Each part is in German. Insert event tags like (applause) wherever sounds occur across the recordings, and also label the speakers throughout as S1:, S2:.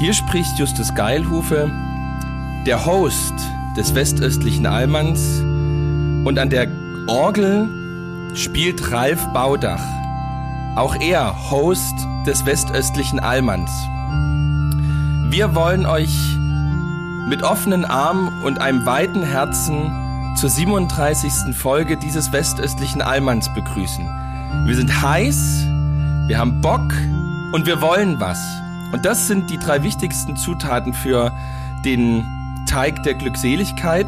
S1: hier spricht Justus Geilhufe, der Host des westöstlichen Allmanns und an der Orgel spielt Ralf Baudach, auch er Host des westöstlichen Allmanns. Wir wollen euch mit offenen Armen und einem weiten Herzen zur 37. Folge dieses westöstlichen Allmanns begrüßen. Wir sind heiß, wir haben Bock und wir wollen was. Und das sind die drei wichtigsten Zutaten für den Teig der Glückseligkeit.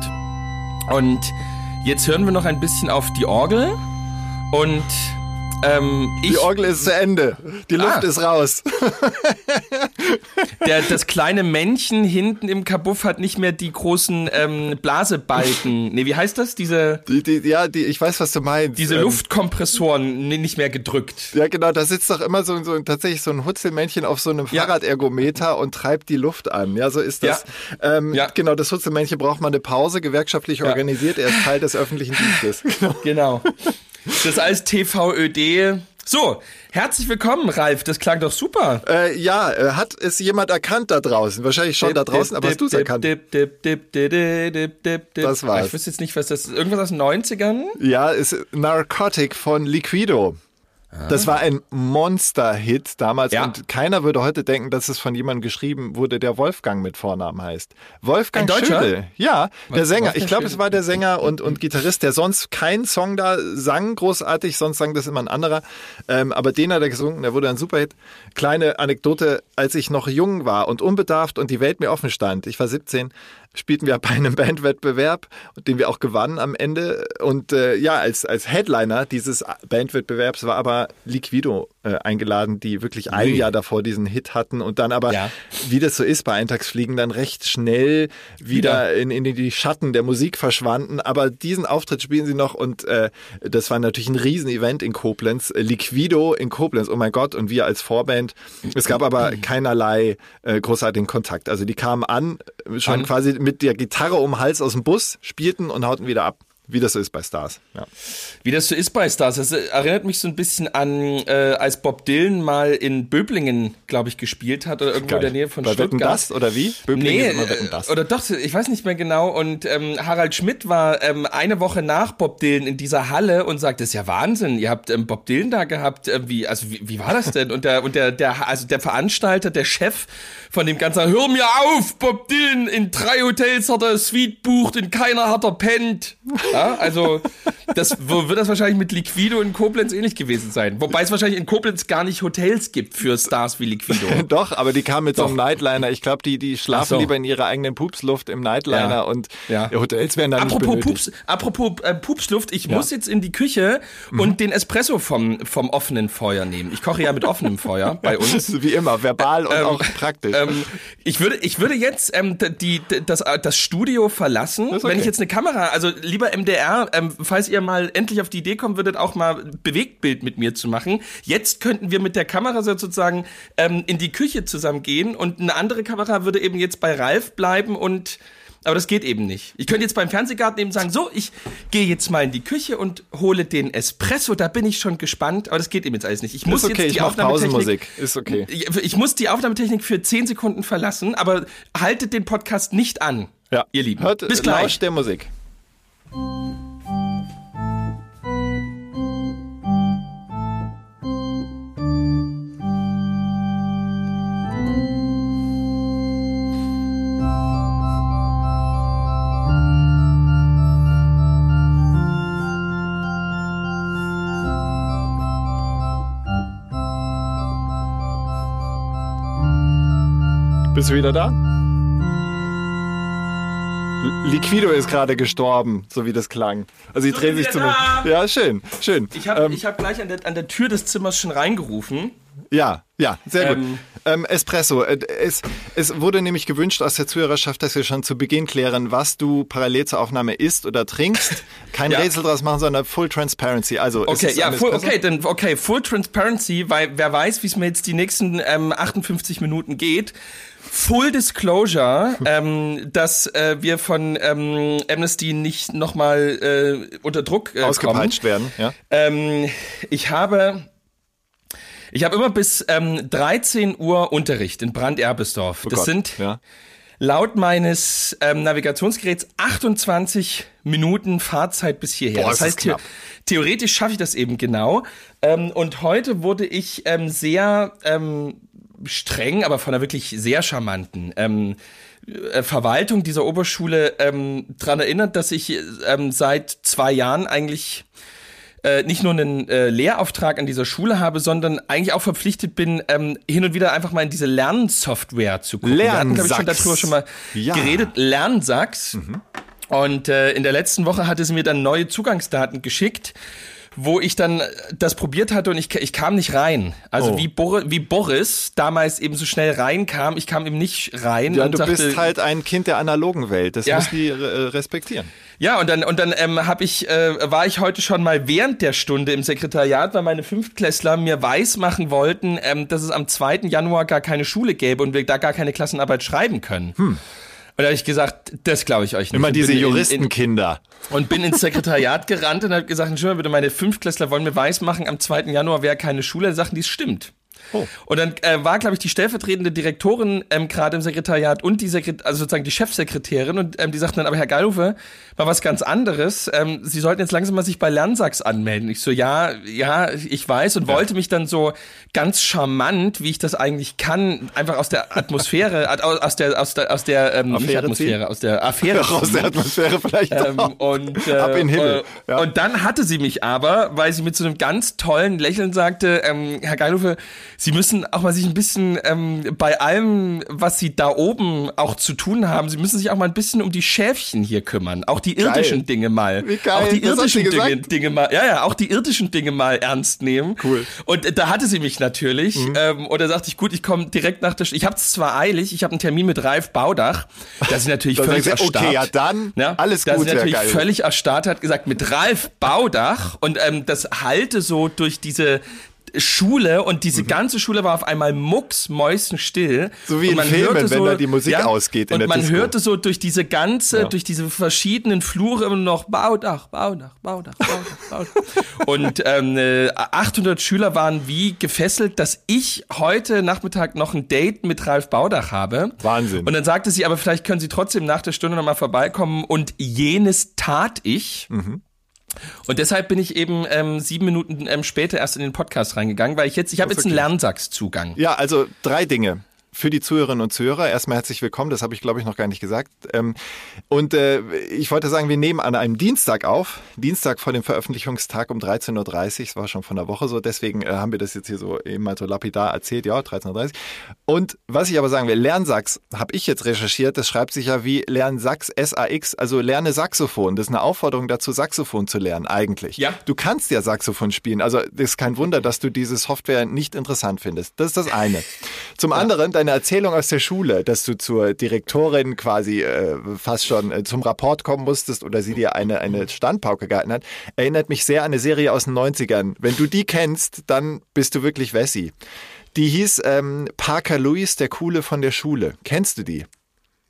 S1: Und jetzt hören wir noch ein bisschen auf die Orgel. Und ähm,
S2: Die Orgel ist zu Ende. Die Luft
S1: Ah.
S2: ist raus.
S1: der, das kleine Männchen hinten im Kabuff hat nicht mehr die großen ähm, Blasebalken. Nee, wie heißt das? Diese,
S2: Die, die, ja, die, ich weiß, was du meinst.
S1: diese
S2: Ähm,
S1: Luftkompressoren nicht mehr gedrückt.
S2: Ja, genau, da sitzt doch immer so, so tatsächlich so ein Hutzelmännchen auf so einem
S1: Ja.
S2: Fahrradergometer und treibt die Luft an. Ja, so ist das. Ähm,
S1: Ja.
S2: Genau, das Hutzelmännchen braucht mal eine Pause, gewerkschaftlich organisiert. Er ist Teil des öffentlichen Dienstes. (laughs)
S1: Genau. Das ist alles TVÖD. So, herzlich willkommen, Ralf. Das klang doch super.
S2: äh, ja, äh, hat es jemand erkannt da draußen? Wahrscheinlich schon da draußen, aber hast du es erkannt?
S1: Das
S2: war's.
S1: Ich wüsste jetzt nicht, was das ist. Irgendwas aus den 90ern?
S2: Ja, ist Narcotic von Liquido. Das war ein Monster-Hit damals
S1: Ja.
S2: und keiner würde heute denken, dass es von jemandem geschrieben wurde, der Wolfgang mit Vornamen heißt. Wolfgang
S1: Ein Deutscher?
S2: Schödel. Ja, der Sänger.
S1: Wolfgang
S2: Ich glaube, es war der Sänger und, und Gitarrist, der sonst keinen Song da sang, großartig, sonst sang das immer ein anderer. Ähm, aber den hat er gesungen, der wurde ein Superhit. Kleine Anekdote, als ich noch jung war und unbedarft und die Welt mir offen stand, ich war 17, spielten wir bei einem (laughs) Bandwettbewerb, den wir auch gewannen am Ende. Und äh, ja, als, als Headliner dieses Bandwettbewerbs war aber Liquido äh, eingeladen, die wirklich ein. Jahr davor diesen Hit hatten und dann aber,
S1: Ja.
S2: wie das so ist bei Eintagsfliegen, dann recht schnell wieder, in, in die Schatten der Musik verschwanden. Aber diesen Auftritt spielen sie noch und äh, das war natürlich ein Riesenevent in Koblenz. Liquido in Koblenz, oh mein Gott, und wir als Vorband. Es gab aber keinerlei äh, großartigen Kontakt. Also die kamen an, schon
S1: An.
S2: quasi mit der Gitarre um den Hals aus dem Bus, spielten und hauten wieder ab. Wie das so ist bei Stars. Ja.
S1: Wie das so ist bei Stars. Das erinnert mich so ein bisschen an, äh, als Bob Dylan mal in Böblingen, glaube ich, gespielt hat oder irgendwo in der Nähe von
S2: bei
S1: Stuttgart.
S2: Wetten das oder wie? Böblingen
S1: Nee,
S2: ist immer Wetten das.
S1: äh, oder doch, ich weiß nicht mehr genau. Und ähm, Harald Schmidt war ähm, eine Woche nach Bob Dylan in dieser Halle und sagt, das ist ja Wahnsinn, ihr habt ähm, Bob Dylan da gehabt. Äh, wie, also wie, wie war das denn? Und der, und der, der, also der Veranstalter, der Chef von dem Ganzen, hör mir auf, Bob Dylan in drei Hotels hat er Suite bucht, in keiner hat er pennt. (laughs) Ja, also das wird das wahrscheinlich mit Liquido in Koblenz ähnlich gewesen sein. Wobei es wahrscheinlich in Koblenz gar nicht Hotels gibt für Stars wie Liquido. (laughs)
S2: Doch, aber die kamen mit so einem
S1: Doch.
S2: Nightliner. Ich glaube, die, die schlafen
S1: so.
S2: lieber in ihrer eigenen Pupsluft im Nightliner
S1: Ja.
S2: und
S1: Ja.
S2: Hotels werden dann
S1: Apropos,
S2: nicht benötigt.
S1: Pups, apropos äh, Pupsluft, ich muss jetzt in die Küche
S2: Mhm.
S1: und den Espresso vom, vom offenen Feuer nehmen. Ich koche ja mit offenem Feuer bei (laughs) uns.
S2: Wie immer, verbal und
S1: Ähm,
S2: auch praktisch.
S1: Ähm, ich würde, ich würde jetzt ähm, die, das, äh, das Studio verlassen,
S2: okay.
S1: wenn ich jetzt eine Kamera, also lieber MDR, ähm, falls ihr mal endlich auf die Idee kommen würdet, auch mal Bewegtbild mit mir zu machen. Jetzt könnten wir mit der Kamera sozusagen ähm, in die Küche zusammen gehen und eine andere Kamera würde eben jetzt bei Ralf bleiben und aber das geht eben nicht. Ich könnte jetzt beim Fernsehgarten eben sagen, so, ich gehe jetzt mal in die Küche und hole den Espresso, da bin ich schon gespannt, aber das geht eben jetzt alles nicht. Ich muss
S2: okay,
S1: jetzt die Aufnahmetechnik.
S2: Ist okay.
S1: ich ich muss die Aufnahmetechnik für 10 Sekunden verlassen, aber haltet den Podcast nicht an,
S2: Ja.
S1: ihr Lieben.
S2: Hört,
S1: Bis gleich.
S2: lauscht der Musik. Bist du wieder da? Liquido ist gerade gestorben, so wie das klang. Also die
S1: So,
S2: drehen sich zumindest.
S1: da.
S2: Ja, schön, schön.
S1: Ich habe
S2: Ähm,
S1: ich hab gleich an der, an der Tür des Zimmers schon reingerufen.
S2: Ja, ja, sehr gut.
S1: Ähm,
S2: Ähm, Espresso. Äh, Es, es wurde nämlich gewünscht aus der Zuhörerschaft, dass wir schon zu Beginn klären, was du parallel zur Aufnahme isst oder trinkst. Kein (laughs)
S1: Ja.
S2: Rätsel draus machen, sondern Full Transparency. Also,
S1: Okay, ja, full, okay, dann okay, Full Transparency, weil wer weiß, wie es mir jetzt die nächsten ähm, 58 Minuten geht. Full Disclosure, (laughs) ähm, dass äh, wir von ähm, Amnesty nicht nochmal äh, unter Druck äh, kommen.
S2: Ausgepeitscht werden. Ja.
S1: Ähm, ich habe ich habe immer bis ähm, 13 Uhr Unterricht in Brand-Erbesdorf. das
S2: Oh Gott,
S1: sind
S2: ja.
S1: laut meines ähm, Navigationsgeräts 28 Minuten Fahrzeit bis hierher.
S2: Boah,
S1: das heißt,
S2: das
S1: the theoretisch schaffe ich das eben genau. Ähm, und heute wurde ich ähm, sehr ähm, streng, aber von einer wirklich sehr charmanten ähm, äh, Verwaltung dieser Oberschule ähm, dran erinnert, dass ich ähm, seit zwei Jahren eigentlich äh, nicht nur einen äh, Lehrauftrag an dieser Schule habe, sondern eigentlich auch verpflichtet bin, ähm, hin und wieder einfach mal in diese Lernsoftware zu gucken. Wir hatten, glaube ich, schon
S2: Lernsachs.
S1: darüber schon mal
S2: Ja.
S1: geredet. Lernsachs. Und äh, in der letzten Woche hatte sie mir dann neue Zugangsdaten geschickt, wo ich dann das probiert hatte und ich, ich kam nicht rein. Also
S2: Oh.
S1: wie, Bor wie Boris damals eben so schnell reinkam, ich kam eben nicht rein.
S2: Ja,
S1: und
S2: du
S1: sagte,
S2: bist halt ein Kind der analogen Welt. Das
S1: Ja.
S2: müssen die äh, respektieren.
S1: Ja, und dann und dann ähm, hab ich äh, war ich heute schon mal während der Stunde im Sekretariat, weil meine Fünftklässler mir weismachen wollten, ähm, dass es am 2. Januar gar keine Schule gäbe und wir da gar keine Klassenarbeit schreiben können. Und da habe ich gesagt, das glaube ich euch nicht.
S2: Immer diese Juristenkinder.
S1: und bin ins Sekretariat gerannt und habe gesagt, Entschuldigung, bitte, meine Fünftklässler wollen mir weismachen, am 2. Januar wäre keine Schule. Sagten die, es stimmt.
S2: Oh.
S1: Und dann äh, war, glaube ich, die stellvertretende Direktorin ähm, gerade im Sekretariat und die Sekret also sozusagen die Chefsekretärin und ähm, die sagten dann, aber Herr Geilhofe, mal was ganz anderes. Ähm, Sie sollten jetzt langsam mal sich bei Lernsachs anmelden. Ich so, ja, ja, ich weiß und wollte mich dann so ganz charmant, wie ich das eigentlich kann, einfach aus der Atmosphäre, (laughs) aus aus der, aus der, aus der, ähm, nicht
S2: Affäre
S1: Atmosphäre,
S2: ziehen?
S1: aus der Affäre. (laughs)
S2: Raus
S1: ziehen.
S2: der Atmosphäre vielleicht
S1: Ähm, und, äh,
S2: Ab in Himmel. Ja.
S1: Und dann hatte sie mich aber, weil sie mit so einem ganz tollen Lächeln sagte, ähm, Herr Geilhofe, Sie müssen auch mal sich ein bisschen ähm, bei allem, was Sie da oben auch zu tun haben, Sie müssen sich auch mal ein bisschen um die Schäfchen hier kümmern. Auch die irdischen Dinge mal.
S2: Wie geil,
S1: Auch die
S2: das
S1: irdischen Dinge,
S2: gesagt?
S1: Dinge mal, ja, ja, auch die irdischen Dinge mal ernst nehmen.
S2: Cool. Mhm.
S1: Und äh, da hatte sie mich natürlich. Ähm, und da sagte ich, gut, ich komme direkt nach der, Sch ich habe es zwar eilig, ich habe einen Termin mit Ralf Baudach. Da ist sie natürlich (laughs)
S2: Da
S1: völlig
S2: sagt sie,
S1: erstarrt.
S2: okay, ja dann,
S1: Ja,
S2: alles
S1: da
S2: gut,
S1: ist sie
S2: Herr
S1: natürlich
S2: Geilhof.
S1: völlig erstarrt, hat gesagt, mit Ralf Baudach und ähm, das halte so durch diese Schule und diese ganze Schule war auf einmal mucksmäuschenstill.
S2: Mhm. So wie in
S1: man
S2: Filmen,
S1: hörte
S2: wenn da die Musik ausgeht in
S1: und
S2: der
S1: man
S2: Disco.
S1: hörte so durch diese ganze,
S2: Ja.
S1: durch diese verschiedenen Flure immer noch Baudach, Baudach, Baudach, Baudach, Baudach. (laughs) und ähm, äh, 800 Schüler waren wie gefesselt, dass ich heute Nachmittag noch ein Date mit Ralf Baudach habe.
S2: Wahnsinn.
S1: Und dann sagte sie, aber vielleicht können Sie trotzdem nach der Stunde nochmal vorbeikommen. Und jenes tat ich.
S2: Mhm.
S1: Und deshalb bin ich eben ähm, sieben Minuten ähm, später erst in den Podcast reingegangen, weil ich jetzt, ich habe jetzt einen Lernsachszugang.
S2: Ja, also drei Dinge. Für die Zuhörerinnen und Zuhörer erstmal herzlich willkommen, das habe ich glaube ich noch gar nicht gesagt. Ähm, und äh, ich wollte sagen, wir nehmen an einem Dienstag auf, Dienstag vor dem Veröffentlichungstag um 13.30 Uhr, es war schon von der Woche so, deswegen äh, haben wir das jetzt hier so eben mal so lapidar erzählt, ja, 13.30 Uhr. Und was ich aber sagen will, Lernsachs habe ich jetzt recherchiert, das schreibt sich ja wie Lernsachs, S-A-X, also lerne Saxophon. Das ist eine Aufforderung dazu, Saxophon zu lernen eigentlich.
S1: Ja.
S2: Du kannst ja Saxophon spielen, also das ist kein Wunder, dass du diese Software nicht interessant findest. Das ist das eine. Zum anderen deine Erzählung aus der Schule, dass du zur Direktorin quasi äh, fast schon äh, zum Rapport kommen musstest oder sie dir eine, eine Standpauke gehalten hat, erinnert mich sehr an eine Serie aus den 90ern. Wenn du die kennst, dann bist du wirklich Wessi. Die hieß ähm, Parker Lewis, der Coole von der Schule. Kennst du die?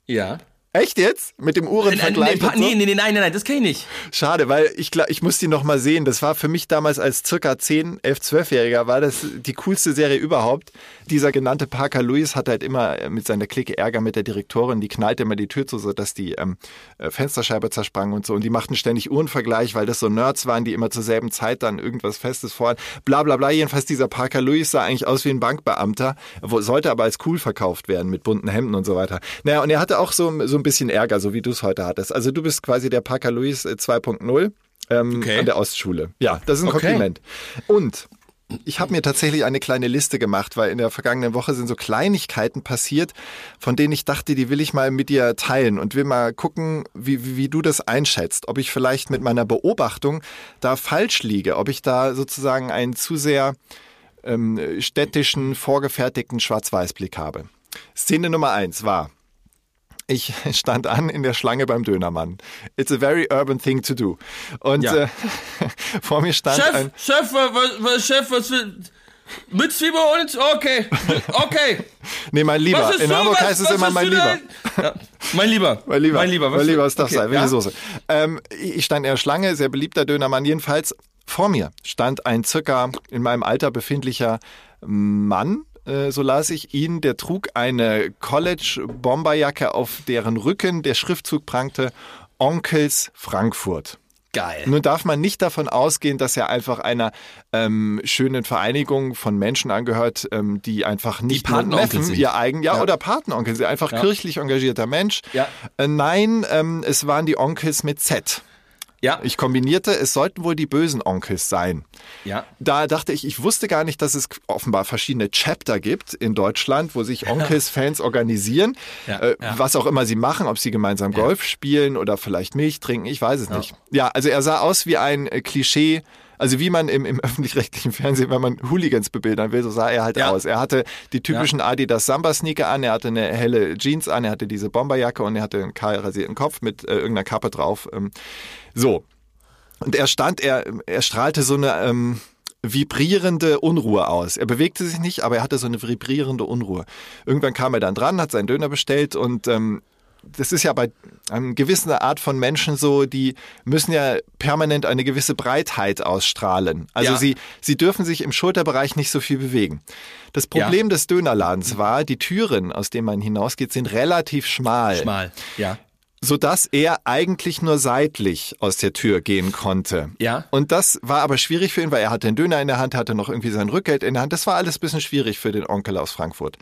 S1: Ja.
S2: Echt jetzt? Mit dem Uhrenvergleich?
S1: nee,
S2: und so?
S1: nee, nee, nee, nein, nein, nein, das kenne ich nicht.
S2: Schade, weil ich ich muss die noch mal sehen. Das war für mich damals als circa 10, 11, 12-Jähriger war das die coolste Serie überhaupt. Dieser genannte Parker Lewis hat halt immer äh, mit seiner Clique Ärger mit der Direktorin. Die knallte immer die Tür zu, so dass die ähm, äh, Fensterscheibe zersprang und so. Und die machten ständig Uhrenvergleich, weil das so Nerds waren, die immer zur selben Zeit dann irgendwas Festes vorhatten. Bla bla bla. Jedenfalls dieser Parker Lewis sah eigentlich aus wie ein Bankbeamter, sollte aber als cool verkauft werden mit bunten Hemden und so weiter. Naja, und er hatte auch so, so ein bisschen Ärger, so wie du es heute hattest. Also du bist quasi der Parker Lewis äh, 2.0 ähm,
S1: Okay.
S2: an der Ostschule. Ja, das ist ein
S1: Okay.
S2: Kompliment. Und ich habe mir tatsächlich eine kleine Liste gemacht, weil in der vergangenen Woche sind so Kleinigkeiten passiert, von denen ich dachte, die will ich mal mit dir teilen und will mal gucken, wie, wie, wie du das einschätzt. Ob ich vielleicht mit meiner Beobachtung da falsch liege, ob ich da sozusagen einen zu sehr ähm, städtischen, vorgefertigten Schwarz-Weiß-Blick habe. Szene Nummer eins war, ich stand an in der Schlange beim Dönermann. It's a very urban thing to do. Und
S1: Ja.
S2: äh, (laughs) vor mir stand
S1: Chef,
S2: ein.
S1: Chef, was, was, Chef, was will... Mit Zwiebel und... Okay, okay. (laughs)
S2: Nee, mein Lieber.
S1: Was
S2: In
S1: so,
S2: Hamburg
S1: was-
S2: heißt es
S1: was
S2: immer mein
S1: du
S2: Lieber.
S1: Ja. Mein Lieber.
S2: Mein (laughs) Lieber.
S1: Mein Lieber.
S2: Mein Lieber, was darf
S1: okay,
S2: sein?
S1: Ja?
S2: Soße? Ähm, ich stand in der Schlange, sehr beliebter Dönermann. Jedenfalls vor mir stand ein circa in meinem Alter befindlicher Mann. Äh, So las ich ihn, der trug eine College-Bomberjacke, auf deren Rücken der Schriftzug prangte Onkels Frankfurt.
S1: Geil.
S2: Nun darf man nicht davon ausgehen, dass er einfach einer ähm, schönen Vereinigung von Menschen angehört, ähm, die einfach nicht nur
S1: Patenonkel
S2: Neffen,
S1: sind.
S2: ihr eigen, ja,
S1: Ja.
S2: oder Patenonkel sind, einfach
S1: Ja.
S2: kirchlich engagierter Mensch.
S1: Ja.
S2: Äh, nein, ähm, es waren die Onkels mit Z.
S1: Ja,
S2: Ich kombinierte, es sollten wohl die bösen Onkels sein.
S1: ja.
S2: Da dachte ich, ich wusste gar nicht, dass es offenbar verschiedene Chapter gibt in Deutschland, wo sich Onkels-Fans organisieren.
S1: Ja,
S2: äh,
S1: ja.
S2: Was auch immer sie machen, ob sie gemeinsam Golf spielen oder vielleicht Milch trinken, ich weiß es nicht. Ja, also er sah aus wie ein äh, Klischee. Also wie man im, im (laughs) öffentlich-rechtlichen Fernsehen, wenn man Hooligans bebildern will, so sah er halt
S1: Ja.
S2: aus. Er hatte die typischen Adidas Samba-Sneaker an, er hatte eine helle Jeans an, er hatte diese Bomberjacke und er hatte einen kahl rasierten Kopf mit äh, irgendeiner Kappe drauf. Ähm, so, und er stand, er, er strahlte so eine ähm, vibrierende Unruhe aus. Er bewegte sich nicht, aber er hatte so eine vibrierende Unruhe. Irgendwann kam er dann dran, hat seinen Döner bestellt und ähm, das ist ja bei einer gewissen Art von Menschen so, die müssen ja permanent eine gewisse Breitheit ausstrahlen. Also
S1: Ja.
S2: sie, sie dürfen sich im Schulterbereich nicht so viel bewegen. Das Problem des Dönerladens war, die Türen, aus denen man hinausgeht, sind relativ schmal
S1: Schmal. Ja.
S2: Sodass er eigentlich nur seitlich aus der Tür gehen konnte.
S1: Ja.
S2: Und das war aber schwierig für ihn, weil er hatte den Döner in der Hand, hatte noch irgendwie sein Rückgeld in der Hand. Das war alles ein bisschen schwierig für den Onkel aus Frankfurt.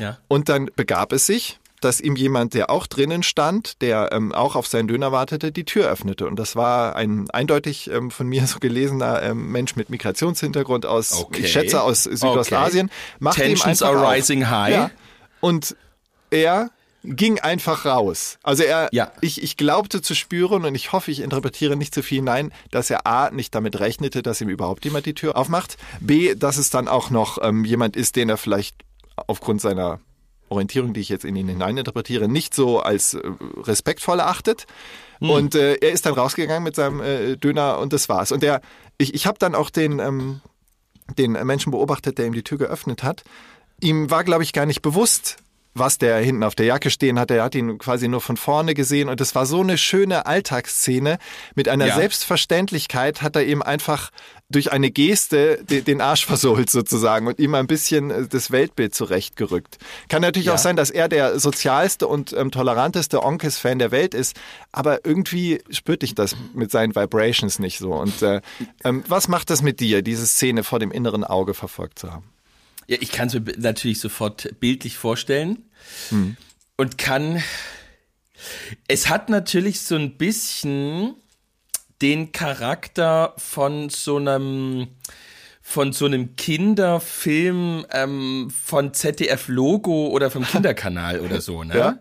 S1: Ja.
S2: Und dann begab es sich, dass ihm jemand, der auch drinnen stand, der ähm, auch auf seinen Döner wartete, die Tür öffnete. Und das war ein eindeutig ähm, von mir (laughs) so gelesener ähm, Mensch mit Migrationshintergrund aus,
S1: Okay.
S2: ich schätze aus Südostasien. Machte ihm
S1: Tensions
S2: einfach
S1: are
S2: auf.
S1: rising high.
S2: Ja. Und er ging einfach raus. Also er,
S1: Ja.
S2: ich, ich glaubte zu spüren und ich hoffe, ich interpretiere nicht zu viel hinein, dass er A, nicht damit rechnete, dass ihm überhaupt jemand die Tür aufmacht. B, dass es dann auch noch ähm, jemand ist, den er vielleicht aufgrund seiner Orientierung, die ich jetzt in ihn hineininterpretiere, nicht so als äh, respektvoll erachtet. Und äh, er ist dann rausgegangen mit seinem äh, Döner und das war's. Und der, ich, ich habe dann auch den, ähm, den Menschen beobachtet, der ihm die Tür geöffnet hat. Ihm war, glaube ich, gar nicht bewusst, was der hinten auf der Jacke stehen hatte. Er hat ihn quasi nur von vorne gesehen und es war so eine schöne Alltagsszene. Mit einer
S1: Ja.
S2: Selbstverständlichkeit hat er ihm einfach durch eine Geste de- den Arsch (laughs) versohlt sozusagen und ihm ein bisschen äh, das Weltbild zurechtgerückt. Kann natürlich
S1: Ja.
S2: auch sein, dass er der sozialste und ähm, toleranteste Onkels-Fan der Welt ist, aber irgendwie spürte ich das mit seinen Vibrations nicht so. Und äh, ähm, was macht das mit dir, diese Szene vor dem inneren Auge verfolgt zu haben?
S1: Ja, ich kann es mir natürlich sofort bildlich vorstellen und kann. Es hat natürlich so ein bisschen den Charakter von so einem von so einem Kinderfilm ähm, von ZDF Logo oder vom (laughs) Kinderkanal oder so, ne?
S2: Ja.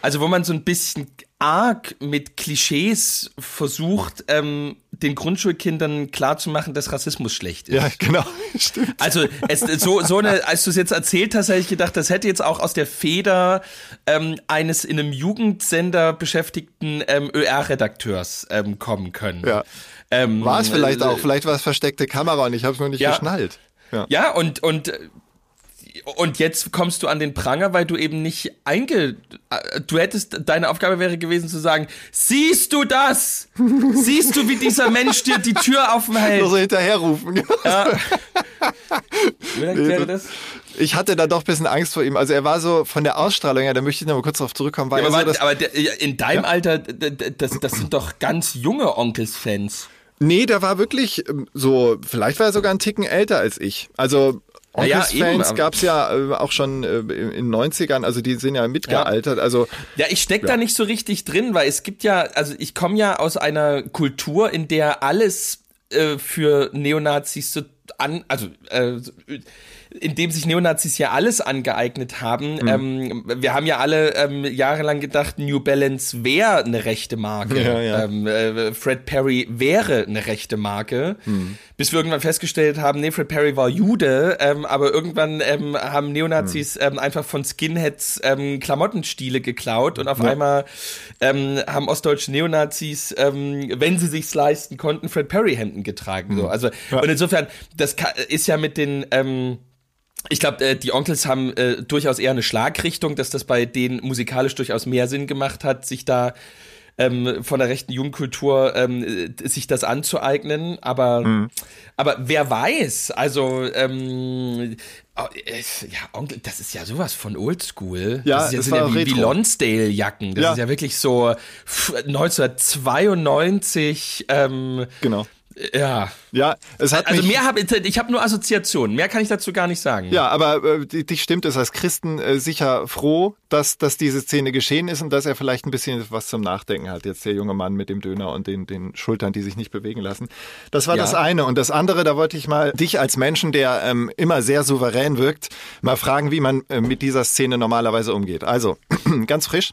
S1: Also wo man so ein bisschen arg mit Klischees versucht, ähm, den Grundschulkindern klarzumachen, dass Rassismus schlecht ist.
S2: Ja, genau, (laughs) stimmt.
S1: Also es, so, so eine, als du es jetzt erzählt hast, hätte ich gedacht, das hätte jetzt auch aus der Feder ähm, eines in einem Jugendsender beschäftigten ähm, ÖR-Redakteurs ähm, kommen können.
S2: Ja.
S1: Ähm,
S2: War es vielleicht
S1: äh,
S2: auch, vielleicht war es versteckte Kamera und ich habe es nur nicht
S1: Ja.
S2: geschnallt. Ja.
S1: Ja, und, und, äh, und jetzt kommst du an den Pranger, weil du eben nicht einge... äh, Du hättest, deine Aufgabe wäre gewesen zu sagen, siehst du das? Siehst du, wie dieser Mensch dir die Tür aufhält?
S2: Nur so hinterherrufen.
S1: Ja. (laughs) Wie wäre das?
S2: Ich hatte da doch ein bisschen Angst vor ihm. Also er war so von der Ausstrahlung her, da möchte ich noch mal kurz darauf zurückkommen, war
S1: Ja,
S2: er
S1: aber,
S2: so, dass,
S1: aber der, ja, in deinem Alter, d- d- das, das sind doch ganz junge Onkels-Fans.
S2: Nee, der war wirklich ähm, so, vielleicht war er sogar einen Ticken älter als ich. Also
S1: Ja, ja,
S2: Onkels-Fans
S1: aber-
S2: gab's ja äh, auch schon äh, in in 90ern, also die sind ja mitgealtert. Also
S1: Ja, ich steck da nicht so richtig drin, weil es gibt ja, also ich komme ja aus einer Kultur, in der alles äh, für Neonazis so an, also äh, in dem sich Neonazis ja alles angeeignet haben.
S2: Mhm.
S1: Ähm, wir haben ja alle ähm, jahrelang gedacht, New Balance wäre eine rechte Marke.
S2: Ja, ja.
S1: Ähm, äh, Fred Perry wäre eine rechte Marke.
S2: Mhm.
S1: Bis wir irgendwann festgestellt haben, nee, Fred Perry war Jude, ähm, aber irgendwann ähm, haben Neonazis ähm, einfach von Skinheads ähm, Klamottenstile geklaut und auf
S2: Ja.
S1: einmal ähm, haben ostdeutsche Neonazis, ähm, wenn sie sich's leisten konnten, Fred Perry Hemden getragen. So. Also und insofern, das ist ja mit den ähm, ich glaube, äh, die Onkels haben äh, durchaus eher eine Schlagrichtung, dass das bei denen musikalisch durchaus mehr Sinn gemacht hat, sich da ähm, von der rechten Jugendkultur ähm, äh, sich das anzueignen. Aber,
S2: Mhm.
S1: aber wer weiß, also ähm, äh, ja, Onkel, das ist ja sowas von Oldschool.
S2: Ja,
S1: das ist ja,
S2: es
S1: sind ja wie, wie. Lonsdale-Jacken. Das
S2: Ja.
S1: ist ja wirklich so f- 1992. Ähm,
S2: Genau.
S1: ja.
S2: Ja, es hat
S1: Also mehr habe ich habe nur Assoziationen. Mehr kann ich dazu gar nicht sagen.
S2: Ja, aber äh, dich stimmt es als Christen äh, sicher froh, dass, dass diese Szene geschehen ist und dass er vielleicht ein bisschen was zum Nachdenken hat. Jetzt der junge Mann mit dem Döner und den, den Schultern, die sich nicht bewegen lassen. Das war
S1: Ja.
S2: das eine. Und das andere, da wollte ich mal dich als Menschen, der ähm, immer sehr souverän wirkt, mal fragen, wie man äh, mit dieser Szene normalerweise umgeht. Also, (clears throat) ganz frisch.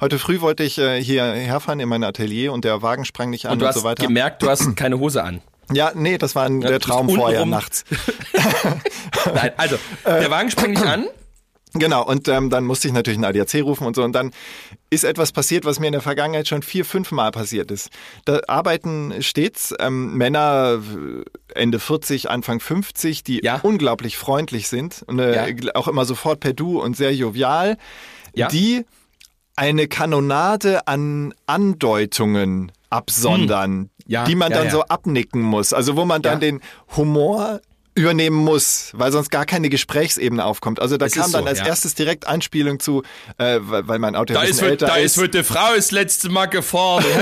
S2: Heute früh wollte ich äh, hier herfahren in mein Atelier und der Wagen sprang nicht an
S1: Und
S2: und,
S1: du hast
S2: so weiter.
S1: gemerkt, du hast keine Hose an.
S2: Ja, nee, das war ein,
S1: Ja,
S2: der Traum vorher nachts. (laughs) (laughs)
S1: Nein, also, der Wagen springt nicht an.
S2: Genau, und ähm, dann musste ich natürlich einen ADAC rufen und so. Und dann ist etwas passiert, was mir in der Vergangenheit schon vier, fünf Mal passiert ist. Da arbeiten stets ähm, Männer äh, Ende 40, Anfang 50, die
S1: Ja.
S2: unglaublich freundlich sind und äh,
S1: Ja.
S2: auch immer sofort per Du und sehr jovial,
S1: Ja.
S2: die eine Kanonade an Andeutungen absondern,
S1: Hm. Ja,
S2: die man
S1: ja,
S2: dann
S1: ja.
S2: so abnicken muss. Also wo man dann den Humor übernehmen muss, weil sonst gar keine Gesprächsebene aufkommt. Also da
S1: Es
S2: kam
S1: ist
S2: dann
S1: so,
S2: als
S1: ja.
S2: erstes direkt Anspielung zu, äh, weil, mein Auto ein bisschen älter ist.
S1: die Frau das letzte Mal gefahren. (laughs)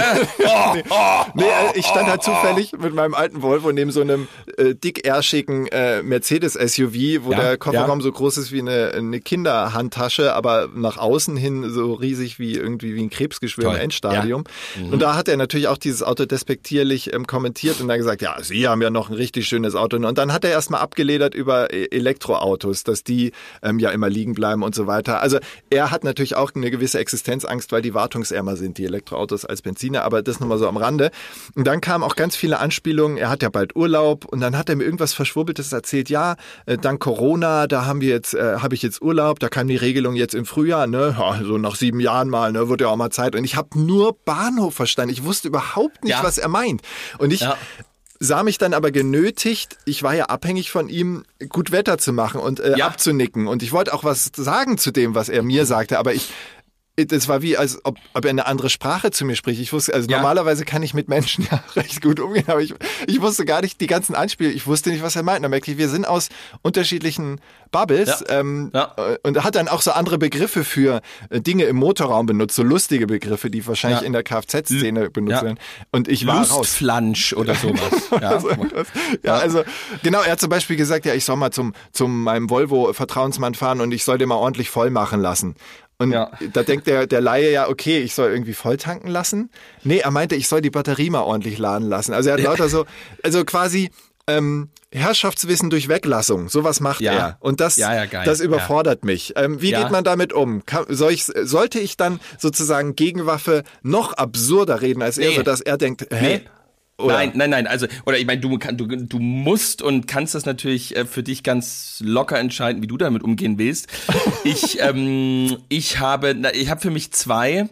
S1: Oh, oh.
S2: Nee, äh, ich stand halt zufällig mit meinem alten Volvo neben so einem äh, dick ärschigen äh, Mercedes-SUV, wo
S1: Ja,
S2: der Kofferraum
S1: ja.
S2: so groß ist wie eine, eine Kinderhandtasche, aber nach außen hin so riesig wie irgendwie wie ein Krebsgeschwür
S1: Toll.
S2: im Endstadium. Und da hat er natürlich auch dieses Auto despektierlich ähm, kommentiert und dann gesagt, ja, Sie haben ja noch ein richtig schönes Auto. Und dann hat er erstmal abgeledert über äh, Elektroautos, dass die ähm, ja immer liegen bleiben und so weiter. Also er hat natürlich auch eine gewisse Existenzangst, weil die wartungsärmer sind, die Elektroautos als Benziner, aber das nochmal so am Rande. Und dann kamen auch ganz viele Anspielungen, er hat ja bald Urlaub und dann hat er mir irgendwas Verschwurbeltes erzählt, ja, äh, dank Corona, da haben wir jetzt, äh, habe ich jetzt Urlaub, da kam die Regelung jetzt im Frühjahr, ne, ja, so nach sieben Jahren mal, ne, wird ja auch mal Zeit. Und ich habe nur Bahnhof verstanden. Ich wusste überhaupt nicht,
S1: Ja.
S2: was er meint. Und ich
S1: Ja.
S2: Sah mich dann aber genötigt, ich war ja abhängig von ihm, gut Wetter zu machen und äh,
S1: Ja.
S2: abzunicken. Und ich wollte auch was sagen zu dem, was er mir sagte, aber ich das war wie, als ob, ob er eine andere Sprache zu mir spricht. Ich wusste, also
S1: Ja.
S2: normalerweise kann ich mit Menschen (laughs) ja recht gut umgehen, aber ich, ich wusste gar nicht die ganzen Anspiele. Ich wusste nicht, was er meint. Da merkte ich, wir sind aus unterschiedlichen Bubbles
S1: Ja.
S2: ähm,
S1: Ja.
S2: äh, und er hat dann auch so andere Begriffe für äh, Dinge im Motorraum benutzt, so lustige Begriffe, die wahrscheinlich in der Kfz-Szene benutzt werden. Und ich war raus.
S1: Lustflansch oder sowas. (laughs) Ja.
S2: So irgendwas. ja, also genau, er hat zum Beispiel gesagt, ja, ich soll mal zum, zum meinem Volvo Vertrauensmann fahren und ich soll den mal ordentlich voll machen lassen. Und
S1: Ja.
S2: da denkt der, der Laie ja, okay, ich soll irgendwie voll tanken lassen. Nee, er meinte, ich soll die Batterie mal ordentlich laden lassen. Also er hat lauter so, also quasi ähm, Herrschaftswissen durch Weglassung, sowas macht
S1: Ja.
S2: er. Und das,
S1: Ja, ja,
S2: das überfordert mich. Ähm, wie geht man damit um? Kann, soll ich, sollte ich dann sozusagen Gegenwaffe noch absurder reden als er,
S1: Nee.
S2: sodass er denkt, hä?
S1: Nee.
S2: Oder?
S1: Nein, nein, nein. Also, oder ich meine, du, du, du musst und kannst das natürlich äh, für dich ganz locker entscheiden, wie du damit umgehen willst. (laughs) Ich, ähm, ich habe, ich habe für mich zwei,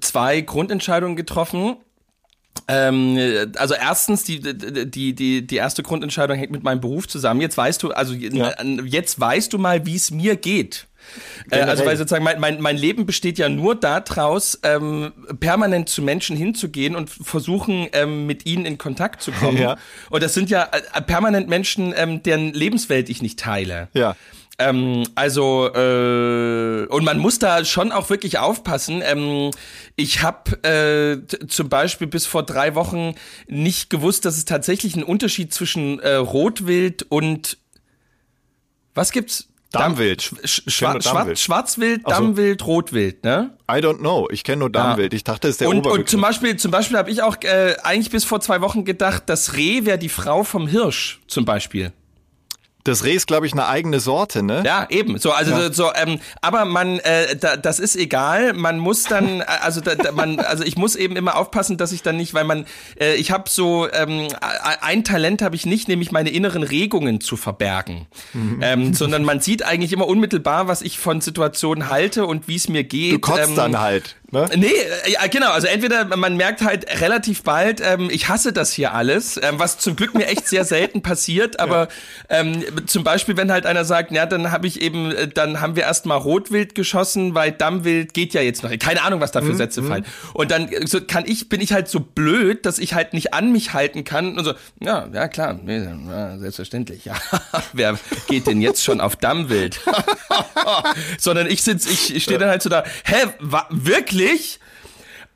S1: zwei Grundentscheidungen getroffen. Ähm, also erstens, die, die, die, die erste Grundentscheidung hängt mit meinem Beruf zusammen. Jetzt weißt du, also jetzt weißt du mal, wie es mir geht. Äh, also weil sozusagen mein, mein, mein Leben besteht ja nur daraus, ähm, permanent zu Menschen hinzugehen und versuchen, ähm, mit ihnen in Kontakt zu (laughs) kommen.
S2: Ja.
S1: Und das sind ja äh, permanent Menschen, ähm, deren Lebenswelt ich nicht teile.
S2: Ja.
S1: Ähm, also äh, und man muss da schon auch wirklich aufpassen. Ähm, ich habe äh, zum Beispiel bis vor drei Wochen nicht gewusst, dass es tatsächlich einen Unterschied zwischen äh, Rotwild und was gibt's?
S2: Dammwild.
S1: Sch
S2: Ich
S1: Sch
S2: kenn nur
S1: Schwarz
S2: Dammwild.
S1: Schwarzwild. Dammwild, Rotwild, ne?
S2: I don't know. Ich kenne nur Dammwild. Ich dachte, das ist der
S1: und,
S2: Oberbegriff.
S1: und zum Beispiel, zum Beispiel habe ich auch äh, eigentlich bis vor zwei Wochen gedacht, das Reh wäre die Frau vom Hirsch, zum Beispiel.
S2: Das Reh ist, glaube ich, eine eigene Sorte, ne?
S1: Ja, eben. So, also
S2: Ja.
S1: so, ähm, aber man, äh, da, das ist egal. Man muss dann, (laughs) also da, da, man, also ich muss eben immer aufpassen, dass ich dann nicht, weil man, äh, ich habe so ähm, ein Talent habe ich nicht, nämlich meine inneren Regungen zu verbergen,
S2: Mhm.
S1: ähm, (laughs) sondern man sieht eigentlich immer unmittelbar, was ich von Situationen halte und wie es mir geht.
S2: Du kotzt
S1: ähm,
S2: dann halt. Ne?
S1: Nee, äh, ja, genau. Also entweder man merkt halt relativ bald, ähm, ich hasse das hier alles, ähm, was zum Glück mir echt sehr selten (laughs) passiert. Aber ähm, zum Beispiel, wenn halt einer sagt, ja, dann habe ich eben, äh, dann haben wir erstmal Rotwild geschossen, weil Dammwild geht ja jetzt noch. Keine Ahnung, was da für Sätze fallen. Und dann äh, so kann ich, bin ich halt so blöd, dass ich halt nicht an mich halten kann und so. Ja, ja klar, nee, ja, selbstverständlich. Ja, (laughs) wer geht denn jetzt schon auf Dammwild? (laughs) Sondern ich sitz, ich stehe dann halt so da. Hä, wa, wirklich? dich?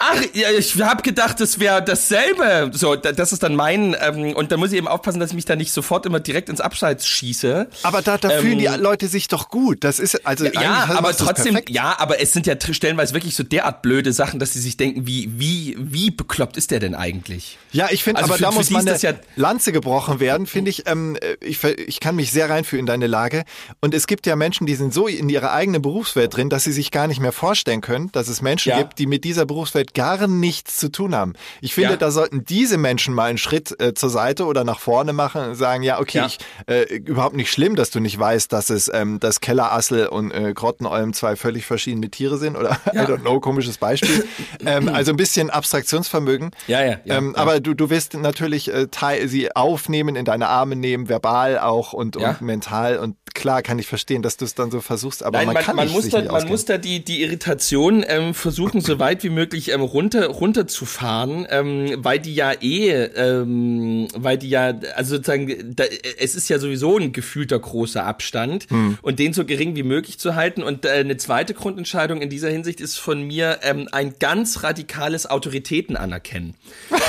S1: Ach, ja, ich habe gedacht, das wäre dasselbe. So, da- das ist dann mein ähm, und da muss ich eben aufpassen, dass ich mich da nicht sofort immer direkt ins Abseits schieße.
S2: Aber da, da
S1: Ähm,
S2: fühlen die Leute sich doch gut. Das ist, also
S1: Ja, aber trotzdem, ja, aber es sind ja stellenweise wirklich so derart blöde Sachen, dass sie sich denken, wie, wie, wie bekloppt ist der denn eigentlich?
S2: Ja, ich finde,
S1: Also
S2: aber
S1: für-
S2: da
S1: für
S2: muss eine
S1: das ja-
S2: Lanze gebrochen werden, finde ich. Ähm, ich. ver- Ich kann mich sehr reinfühlen in deine Lage. Und es gibt ja Menschen, die sind so in ihrer eigenen Berufswelt drin, dass sie sich gar nicht mehr vorstellen können, dass es Menschen
S1: Ja.
S2: gibt, die mit dieser Berufswelt gar nichts zu tun haben. Ich finde,
S1: Ja.
S2: da sollten diese Menschen mal einen Schritt äh, zur Seite oder nach vorne machen und sagen, ja, okay,
S1: Ja.
S2: Ich, äh, überhaupt nicht schlimm, dass du nicht weißt, dass es ähm, das Kellerassel und äh, Grottenolm zwei völlig verschiedene Tiere sind oder (laughs) I don't know, komisches Beispiel. ähm, (laughs) also ein bisschen Abstraktionsvermögen.
S1: Ja, ja, ja,
S2: ähm,
S1: ja.
S2: Aber du, du wirst natürlich äh, sie aufnehmen, in deine Arme nehmen, verbal auch und,
S1: Ja.
S2: und mental. Und klar kann ich verstehen, dass du es dann so versuchst, aber
S1: Nein,
S2: man,
S1: man,
S2: kann
S1: man,
S2: nicht,
S1: muss
S2: sich
S1: da,
S2: nicht
S1: man muss da die, die Irritation ähm, versuchen, so weit wie möglich ähm, runter, runterzufahren, ähm, weil die ja eh, ähm, weil die ja, also sozusagen, da, es ist ja sowieso ein gefühlter großer Abstand
S2: Hm.
S1: und den so gering wie möglich zu halten. Und äh, eine zweite Grundentscheidung in dieser Hinsicht ist von mir ähm, ein ganz radikales Autoritäten anerkennen.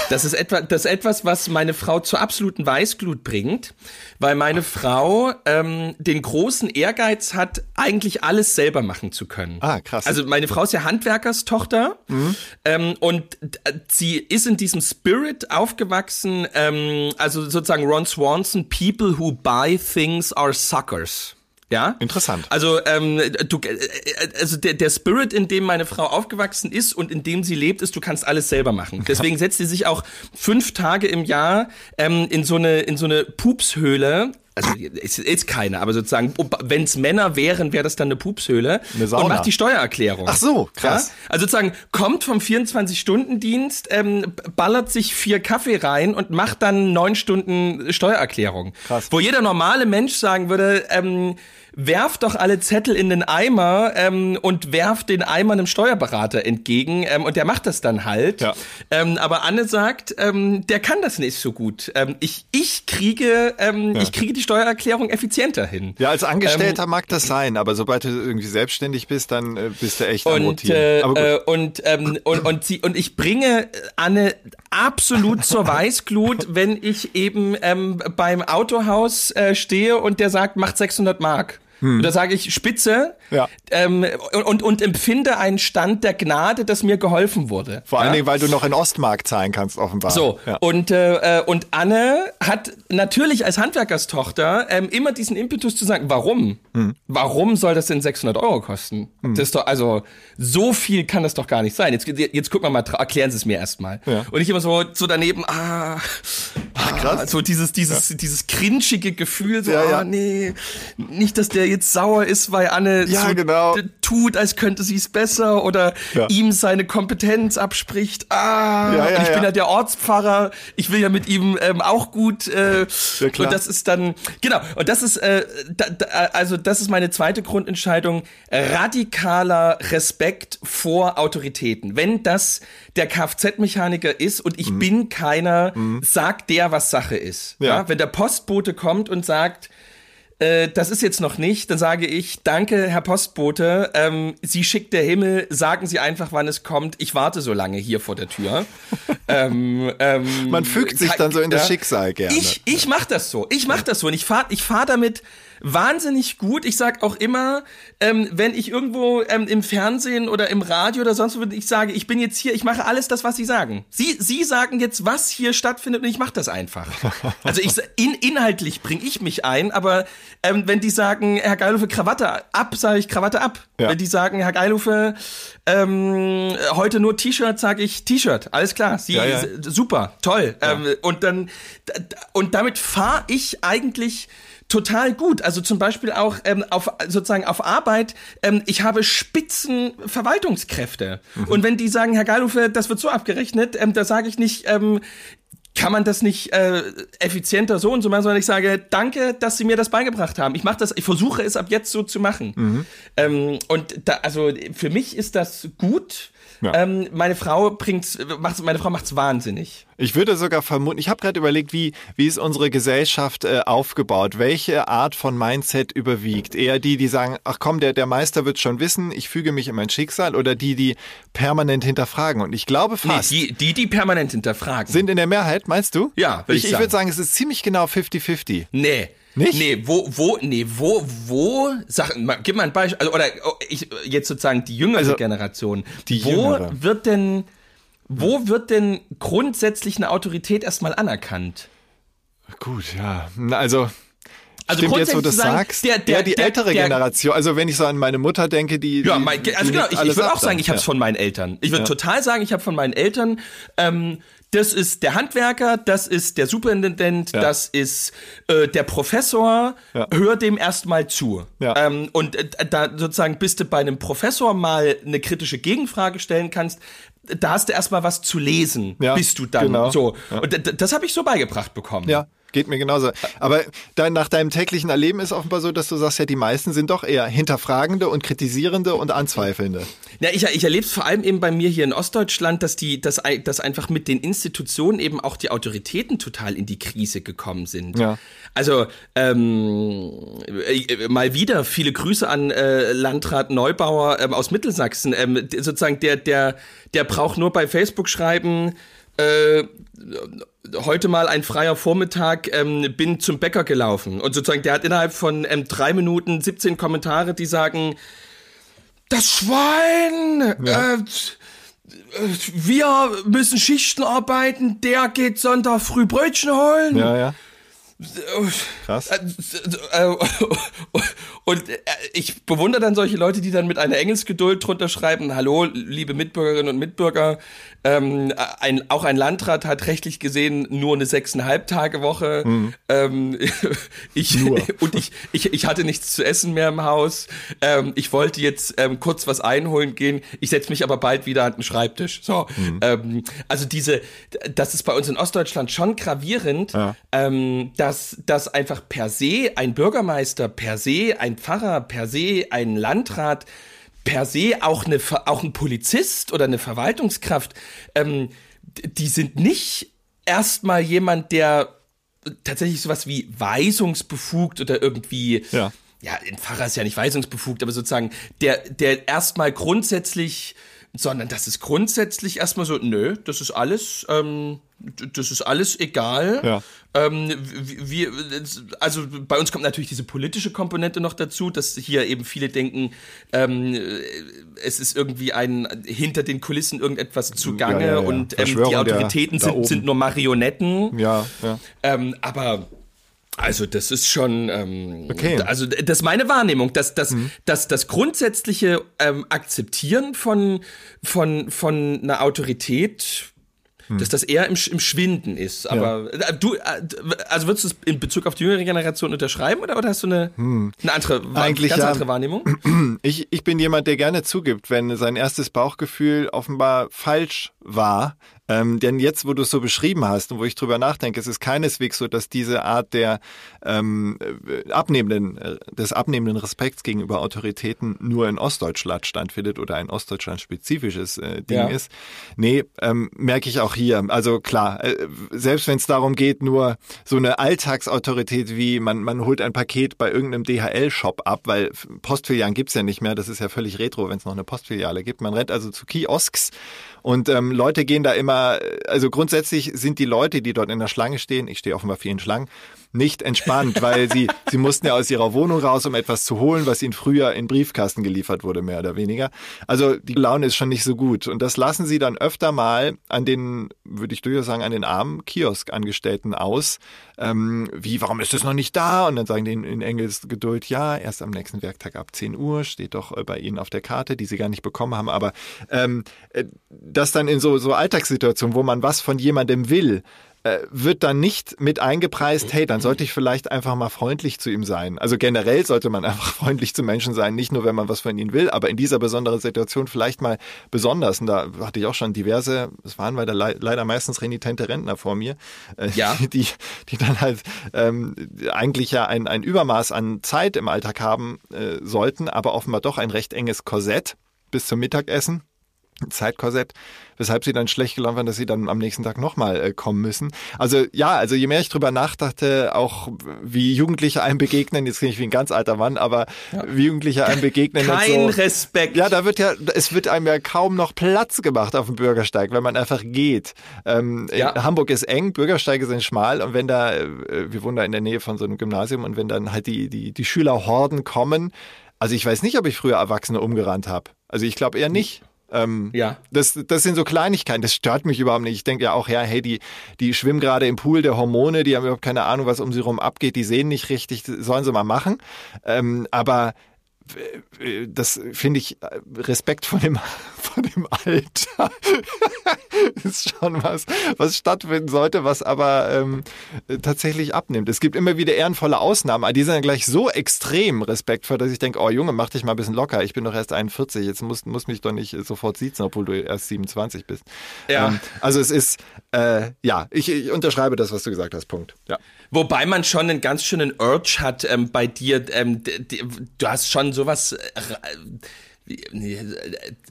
S1: Das ist etwa, das ist etwas, was meine Frau zur absoluten Weißglut bringt, weil meine Frau ähm, den großen Ehrgeiz hat, eigentlich alles selber machen zu können.
S2: Ah, krass.
S1: Also meine Frau ist ja Handwerkerstochter ähm, und sie ist in diesem Spirit aufgewachsen, ähm, also sozusagen Ron Swanson, people who buy things are suckers. Ja?
S2: Interessant.
S1: Also, ähm, du, äh, äh, also der, der Spirit, in dem meine Frau aufgewachsen ist und in dem sie lebt, ist, du kannst alles selber machen. Deswegen setzt sie sich auch fünf Tage im Jahr ähm, in so eine in so eine Pupshöhle. Also ist, ist keine, aber sozusagen, wenn es Männer wären, wäre das dann eine Pupshöhle
S2: Eine Sauna.
S1: und macht die Steuererklärung.
S2: Ach so, krass.
S1: Ja? Also sozusagen kommt vom 24-Stunden-Dienst, ähm, ballert sich vier Kaffee rein und macht dann neun Stunden Steuererklärung.
S2: Krass.
S1: Wo jeder normale Mensch sagen würde, ähm, werft doch alle Zettel in den Eimer ähm, und werft den Eimer einem Steuerberater entgegen ähm, und der macht das dann halt.
S2: Ja.
S1: Ähm, aber Anne sagt, ähm, der kann das nicht so gut. Ähm, ich, ich kriege, ähm, ich kriege die Steuererklärung effizienter hin.
S2: Ja, als Angestellter
S1: Ähm,
S2: mag das sein, aber sobald du irgendwie selbstständig bist, dann äh, bist du echt am
S1: und
S2: Rotieren.
S1: äh, äh, und ähm, und und sie und ich bringe Anne absolut zur (laughs) Weißglut, wenn ich eben ähm, beim Autohaus äh, stehe und der sagt, macht 600 Mark. Und da sage ich Spitze
S2: Hm. Ja.
S1: ähm, und, und empfinde einen Stand der Gnade, dass mir geholfen wurde.
S2: Vor allen
S1: ja?
S2: Dingen, weil du noch in Ostmark zahlen kannst, offenbar.
S1: So,
S2: ja.
S1: und, äh, äh, und Anne hat natürlich als Handwerkerstochter ähm, immer diesen Impetus zu sagen, warum?
S2: Hm.
S1: Warum soll das denn 600 Euro kosten? Das ist doch, also, so viel kann das doch gar nicht sein. Jetzt, jetzt gucken wir mal, erklären Sie es mir erstmal.
S2: Ja.
S1: Und ich immer so, so daneben, ah, ah
S2: krass.
S1: so dieses, dieses, dieses cringige Gefühl, so,
S2: Ja, ja.
S1: ah, nee, nicht, dass der jetzt sauer ist, weil Anne
S2: Ja,
S1: so
S2: genau.
S1: tut, als könnte sie es besser oder
S2: Ja.
S1: ihm seine Kompetenz abspricht. Ah,
S2: Ja, ja,
S1: ich bin
S2: ja.
S1: ja der Ortspfarrer. Ich will ja mit ihm ähm, auch gut. Äh,
S2: Ja, klar.
S1: Und das ist dann genau. Und das ist äh, da, da, also das ist meine zweite Grundentscheidung: radikaler Respekt vor Autoritäten. Wenn das der Kfz-Mechaniker ist und ich bin keiner, sagt der, was Sache ist.
S2: Mhm. Ja.
S1: Ja. Wenn der Postbote kommt und sagt äh, das ist jetzt noch nicht, dann sage ich, danke, Herr Postbote, ähm, Sie schickt der Himmel, sagen Sie einfach, wann es kommt, ich warte so lange hier vor der Tür. (laughs) ähm, ähm,
S2: Man fügt sich dann so in das Schicksal gerne.
S1: Ich, ich mach das so, ich mach das so. Und ich fahr, ich fahr damit wahnsinnig gut. Ich sag auch immer, ähm, wenn ich irgendwo ähm, im Fernsehen oder im Radio oder sonst wo ich sage, ich bin jetzt hier, ich mache alles das, was Sie sagen. Sie, Sie sagen jetzt, was hier stattfindet und ich mache das einfach. (laughs) Also ich in, inhaltlich bringe ich mich ein, aber ähm, wenn die sagen, Herr Geilhofe, Krawatte ab, sage ich Krawatte ab.
S2: Ja.
S1: Wenn die sagen, Herr Geilhofe, ähm, heute nur T-Shirt, sage ich T-Shirt. Alles klar, Sie
S2: Ja, ja.
S1: super, toll. Ähm, und dann und damit fahre ich eigentlich total gut. Also zum Beispiel auch ähm, auf sozusagen auf Arbeit. Ähm, ich habe Spitzen Verwaltungskräfte. Und wenn die sagen, Herr Geilhofe, das wird so abgerechnet, ähm, da sage ich nicht. Ähm, kann man das nicht äh, effizienter so und so machen, sondern ich sage, danke, dass Sie mir das beigebracht haben. Ich mache das, ich versuche es ab jetzt so zu machen. Ähm, und da, also für mich ist das gut.
S2: Ja.
S1: Ähm, meine Frau bringt's, macht's, meine Frau macht's wahnsinnig.
S2: Ich würde sogar vermuten, ich habe gerade überlegt, wie, wie ist unsere Gesellschaft äh, aufgebaut? Welche Art von Mindset überwiegt? Eher die, die sagen, ach komm, der, der Meister wird schon wissen, ich füge mich in mein Schicksal oder die, die permanent hinterfragen? Und ich glaube
S1: Nee,
S2: fast,
S1: die, die, die permanent hinterfragen.
S2: sind in der Mehrheit, meinst du?
S1: Ja, würd
S2: ich,
S1: ich
S2: ich würde
S1: sagen,
S2: es ist ziemlich genau 50-50.
S1: Nee.
S2: Nicht?
S1: Nee, wo, wo, nee, wo, wo, sag, mal, gib mal ein Beispiel, also, oder oh, ich, jetzt sozusagen die jüngere
S2: Also,
S1: Generation.
S2: die
S1: wo
S2: jüngere.
S1: wird denn, wo wird denn grundsätzlich eine Autorität erstmal anerkannt?
S2: Gut, ja. Also,
S1: Also
S2: Stimmt jetzt, wo du das
S1: sagen,
S2: sagst?
S1: der- der-
S2: ja, die
S1: der-
S2: ältere
S1: der-
S2: Generation. Also wenn ich so an meine Mutter denke, die.
S1: Ja,
S2: die,
S1: mein,
S2: die
S1: also genau, ich, ich würde auch sagen, ich habe es
S2: ja.
S1: von meinen Eltern. Ich würde
S2: Ja.
S1: total sagen, ich habe von meinen Eltern. Ähm, das ist der Handwerker, das ist der Superintendent,
S2: Ja.
S1: das ist äh, der Professor.
S2: Ja.
S1: Hör dem erstmal zu.
S2: Ja.
S1: Ähm, und äh, da sozusagen, bis du bei einem Professor mal eine kritische Gegenfrage stellen kannst, da hast du erstmal was zu lesen,
S2: Ja,
S1: bis du dann
S2: genau.
S1: so. Und d- das habe ich so beigebracht bekommen.
S2: Ja, geht mir genauso. Aber dein, nach deinem täglichen Erleben ist offenbar so, dass du sagst, ja, die meisten sind doch eher hinterfragende und kritisierende und anzweifelnde.
S1: Ja, ich, ich erlebe es vor allem eben bei mir hier in Ostdeutschland, dass die, dass, dass einfach mit den Institutionen eben auch die Autoritäten total in die Krise gekommen sind.
S2: Ja.
S1: Also ähm, äh, mal wieder viele Grüße an äh, Landrat Neubauer ähm, aus Mittelsachsen. Ähm, sozusagen der, der, der braucht nur bei Facebook schreiben. Äh, heute mal ein freier Vormittag, ähm, bin zum Bäcker gelaufen. Und sozusagen, der hat innerhalb von ähm, drei Minuten 17 Kommentare, die sagen, das Schwein, äh, äh, wir müssen Schichten arbeiten, der geht Sonntag früh Brötchen holen.
S2: Ja, ja. Krass.
S1: Und äh, ich bewundere dann solche Leute, die dann mit einer Engelsgeduld drunter schreiben, hallo, liebe Mitbürgerinnen und Mitbürger, ähm, ein, auch ein Landrat hat rechtlich gesehen nur eine sechseinhalb Tage Woche. Ähm, (laughs) ich,
S2: Nur. (laughs)
S1: Und ich, ich, ich hatte nichts zu essen mehr im Haus. Ähm, ich wollte jetzt ähm, kurz was einholen gehen. Ich setze mich aber bald wieder an den Schreibtisch. So, ähm, also diese, das ist bei uns in Ostdeutschland schon gravierend,
S2: Ja.
S1: ähm, dass, dass einfach per se ein Bürgermeister, per se ein Pfarrer, per se ein Landrat, per se auch, eine, auch ein Polizist oder eine Verwaltungskraft, ähm, die sind nicht erstmal jemand, der tatsächlich sowas wie weisungsbefugt oder irgendwie
S2: Ja.
S1: ja, ein Pfarrer ist ja nicht weisungsbefugt, aber sozusagen der, der erstmal grundsätzlich, sondern das ist grundsätzlich erstmal so, nö, das ist alles, ähm, das ist alles egal.
S2: Ja.
S1: Ähm, wir, also bei uns kommt natürlich diese politische Komponente noch dazu, dass hier eben viele denken, ähm, es ist irgendwie ein hinter den Kulissen irgendetwas zugange
S2: Ja, ja,
S1: und ähm, die Autoritäten sind, sind nur Marionetten.
S2: Ja, ja.
S1: Ähm, aber also das ist schon, ähm,
S2: Okay. Mhm.
S1: also das ist meine Wahrnehmung, dass das, dass das grundsätzliche ähm, Akzeptieren von von von einer Autorität,
S2: Mhm.
S1: dass das eher im, im Schwinden ist. Aber äh, du, äh, also würdest du es in Bezug auf die jüngere Generation unterschreiben oder, oder hast du eine, eine andere.
S2: Eigentlich
S1: ganz
S2: ja.
S1: andere Wahrnehmung? (clears throat)
S2: Ich, ich bin jemand, der gerne zugibt, wenn sein erstes Bauchgefühl offenbar falsch war. Ähm, denn jetzt, wo du es so beschrieben hast und wo ich drüber nachdenke, es ist keineswegs so, dass diese Art der ähm, äh, abnehmenden, äh, des abnehmenden Respekts gegenüber Autoritäten nur in Ostdeutschland stattfindet oder ein Ostdeutschland spezifisches äh, Ding
S1: Ja.
S2: ist. Nee, ähm, merke ich auch hier. Also klar, äh, selbst wenn es darum geht, nur so eine Alltagsautorität wie man, man holt ein Paket bei irgendeinem DHL-Shop ab, weil Postfilialen gibt's ja nicht mehr, das ist ja völlig retro, wenn es noch eine Postfiliale gibt. Man rennt also zu Kiosks und ähm, Leute gehen da immer, also grundsätzlich sind die Leute, die dort in der Schlange stehen, ich stehe offenbar viel in Schlangen, nicht entspannt, weil sie, sie mussten ja aus ihrer Wohnung raus, um etwas zu holen, was ihnen früher in Briefkasten geliefert wurde, mehr oder weniger. Also die Laune ist schon nicht so gut. Und das lassen sie dann öfter mal an den, würde ich durchaus sagen, an den armen Kioskangestellten aus. Ähm, wie, warum ist das noch nicht da? Und dann sagen die in, in Engels Geduld, ja, erst am nächsten Werktag ab 10 Uhr, steht doch äh, bei ihnen auf der Karte, die sie gar nicht bekommen haben. Aber ähm, äh, das dann in so, so Alltagssituationen, wo man was von jemandem will, äh, wird dann nicht mit eingepreist, hey, dann sollte ich vielleicht einfach mal freundlich zu ihm sein. Also generell sollte man (laughs) einfach freundlich zu Menschen sein, nicht nur wenn man was von ihnen will, aber in dieser besonderen Situation vielleicht mal besonders. Und da hatte ich auch schon diverse, es waren leider, leider meistens renitente Rentner vor mir, äh, ja. (laughs) die, die dann halt ähm, eigentlich ja ein, ein Übermaß an Zeit im Alltag haben äh, sollten, aber offenbar doch ein recht enges Korsett bis zum Mittagessen Zeitkorsett, weshalb sie dann schlecht gelaufen waren, dass sie dann am nächsten Tag nochmal äh, kommen müssen. Also ja, also je mehr ich drüber nachdachte, auch wie Jugendliche einem begegnen, jetzt klinge ich wie ein ganz alter Mann, aber ja. wie Jugendliche einem begegnen.
S1: Kein so, Respekt.
S2: Ja, da wird ja, es wird einem ja kaum noch Platz gemacht auf dem Bürgersteig, wenn man einfach geht. Ähm, ja. Hamburg ist eng, Bürgersteige sind schmal und wenn da, äh, wir wohnen da in der Nähe von so einem Gymnasium und wenn dann halt die, die, die Schülerhorden kommen, also ich weiß nicht, ob ich früher Erwachsene umgerannt habe. Also ich glaube eher nicht. Ähm, ja. Das, das sind so Kleinigkeiten, das stört mich überhaupt nicht. Ich denke ja auch, ja, hey, die, die schwimmen gerade im Pool der Hormone, die haben überhaupt keine Ahnung, was um sie rum abgeht, die sehen nicht richtig, sollen sie mal machen. Ähm, aber das finde ich Respekt vor dem, (laughs) vor dem Alter (laughs) ist schon was, was stattfinden sollte, was aber ähm, tatsächlich abnimmt. Es gibt immer wieder ehrenvolle Ausnahmen, aber die sind dann gleich so extrem respektvoll, dass ich denke, oh Junge, mach dich mal ein bisschen locker. Ich bin doch erst 41, jetzt musst, musst mich doch nicht sofort siezen, obwohl du erst 27 bist. Ja. Ähm, also es ist, äh, ja, ich, ich unterschreibe das, was du gesagt hast. Punkt. Ja.
S1: Wobei man schon einen ganz schönen Urge hat ähm, bei dir. Ähm, du hast schon sowas. Äh,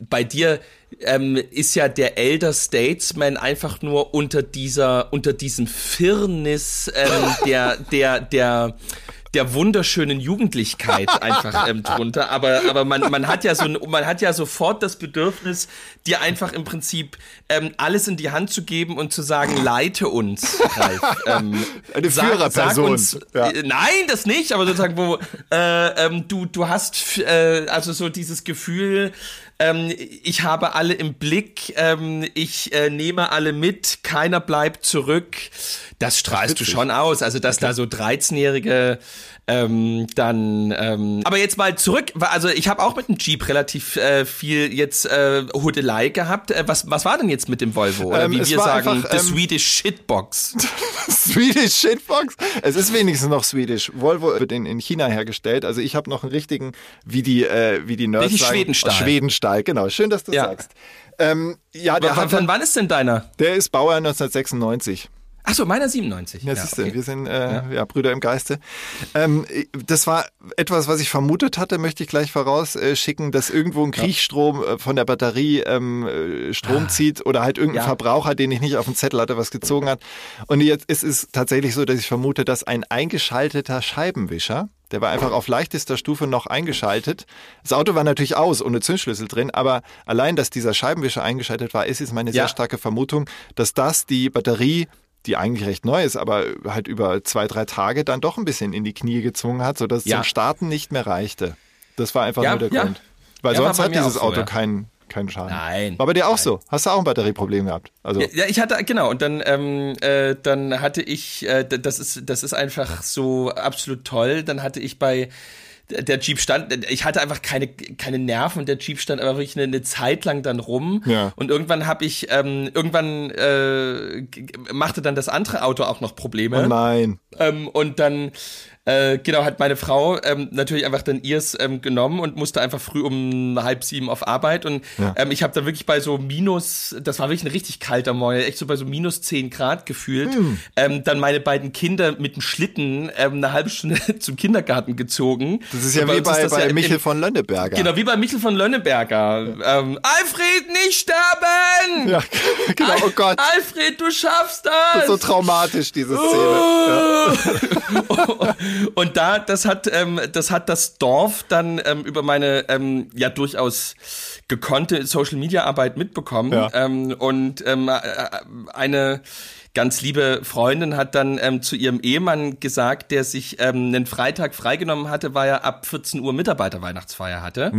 S1: bei dir ähm, ist ja der Elder Statesman einfach nur unter dieser, unter diesem Firnis ähm, der, der, der der wunderschönen Jugendlichkeit (laughs) einfach ähm, drunter. Aber, aber man, man hat ja so man hat ja sofort das Bedürfnis, dir einfach im Prinzip ähm, alles in die Hand zu geben und zu sagen, leite uns, Ralf. (laughs) Ähm,
S2: Eine Führerperson. Uns,
S1: ja. äh, nein, das nicht, aber sozusagen, wo äh, ähm, du, du hast äh, also so dieses Gefühl, ähm, ich habe alle im Blick, ähm, ich äh, nehme alle mit, keiner bleibt zurück. Das strahlst du schon aus. Also, dass okay. da so 13-jährige ähm, dann, ähm, aber jetzt mal zurück. Also ich habe auch mit dem Jeep relativ äh, viel jetzt äh, Hudelei gehabt. Äh, was, was war denn jetzt mit dem Volvo? Oder ähm, wie wir sagen, einfach, the ähm, Swedish Shitbox. (laughs)
S2: Swedish Shitbox? Es ist wenigstens noch Swedish. Volvo wird in, in China hergestellt. Also ich habe noch einen richtigen, wie die, äh, wie die Nerds
S1: sagen, Schwedenstahl.
S2: Schwedenstahl, genau. Schön, dass du ja. sagst. Ähm, ja, der
S1: w hat, von wann ist denn deiner?
S2: Der ist Baujahr 1996.
S1: Ach so, meiner 97.
S2: Ja, ja siehst du, okay. wir sind äh, ja. ja. Brüder im Geiste. Ähm, das war etwas, was ich vermutet hatte, möchte ich gleich vorausschicken, dass irgendwo ein Kriechstrom ja. Äh, von der Batterie ähm, äh, Strom ah. zieht oder halt irgendein Verbraucher, den ich nicht auf dem Zettel hatte, was gezogen hat. Und jetzt ist es tatsächlich so, dass ich vermute, dass ein eingeschalteter Scheibenwischer, der war einfach auf leichtester Stufe noch eingeschaltet. Das Auto war natürlich aus, ohne Zündschlüssel drin, aber allein, dass dieser Scheibenwischer eingeschaltet war, ist jetzt meine sehr starke Vermutung, dass das die Batterie die eigentlich recht neu ist, aber halt über zwei, drei Tage dann doch ein bisschen in die Knie gezwungen hat, sodass ja. es zum Starten nicht mehr reichte. Das war einfach ja, nur der ja. Grund. Weil sonst hat dieses so, Auto keinen keinen Schaden.
S1: Nein.
S2: War bei dir auch
S1: nein.
S2: so? Hast du auch ein Batterieproblem gehabt?
S1: Also ja, ich hatte genau und dann ähm, äh, dann hatte ich äh, das ist das ist einfach so absolut toll. Dann hatte ich bei der Jeep stand, ich hatte einfach keine, keine Nerven und der Jeep stand aber wirklich eine, eine Zeit lang dann rum. Ja. Und irgendwann habe ich, ähm, irgendwann äh, machte dann das andere Auto auch noch Probleme.
S2: Oh nein.
S1: Ähm, und dann äh, genau, hat meine Frau ähm, natürlich einfach dann ihrs ähm, genommen und musste einfach früh um halb sieben auf Arbeit. Und ja. ähm, ich habe dann wirklich bei so minus, das war wirklich ein richtig kalter Morgen, echt so bei so minus zehn Grad gefühlt, hm. ähm, dann meine beiden Kinder mit dem Schlitten ähm, eine halbe Stunde (laughs) zum Kindergarten gezogen.
S2: Das ist ja wie bei, bei ja Michel von Lönneberger.
S1: Genau, wie bei Michel von Lönneberger. Ja. Ähm, Alfred, Alfred, nicht sterben!
S2: Ja, (laughs) genau, oh Gott.
S1: Alfred, du schaffst das!
S2: Das ist so traumatisch, diese Szene. Ja. (laughs)
S1: Und da, das hat, ähm, das hat das Dorf dann ähm, über meine ähm, ja durchaus gekonnte Social Media Arbeit mitbekommen.
S2: Ja.
S1: Ähm, und ähm, äh, eine ganz liebe Freundin hat dann ähm, zu ihrem Ehemann gesagt, der sich ähm, einen Freitag freigenommen hatte, weil er ab 14 Uhr Mitarbeiterweihnachtsfeier hatte.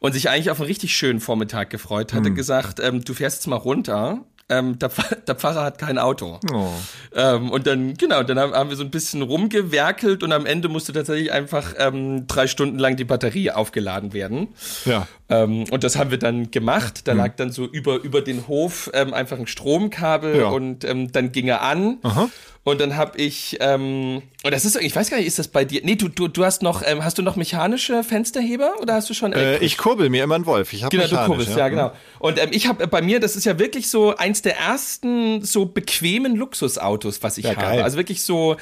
S1: Und sich eigentlich auf einen richtig schönen Vormittag gefreut hatte, gesagt, ähm, du fährst jetzt mal runter. Ähm, der, Pfarrer, der Pfarrer hat kein Auto.
S2: Oh.
S1: Ähm, und dann, genau, dann haben, wir so ein bisschen rumgewerkelt und am Ende musste tatsächlich einfach ähm, drei Stunden lang die Batterie aufgeladen werden.
S2: Ja.
S1: Ähm, und das haben wir dann gemacht. Da lag dann so über, über den Hof ähm, einfach ein Stromkabel
S2: Ja.
S1: und ähm, dann ging er an.
S2: Aha.
S1: Und dann habe ich, ähm, und das ist, ich weiß gar nicht, ist das bei dir? Nee, du, du, du hast noch, ähm, hast du noch mechanische Fensterheber oder hast du schon
S2: Äh, ich kurbel mir immer einen Wolf. Ich habe
S1: Genau, du
S2: mechanisch,
S1: kurbelst, ja, genau. Und ähm, ich habe bei mir, das ist ja wirklich so eins der ersten so bequemen Luxusautos, was ich
S2: Ja,
S1: habe.
S2: geil.
S1: Also wirklich so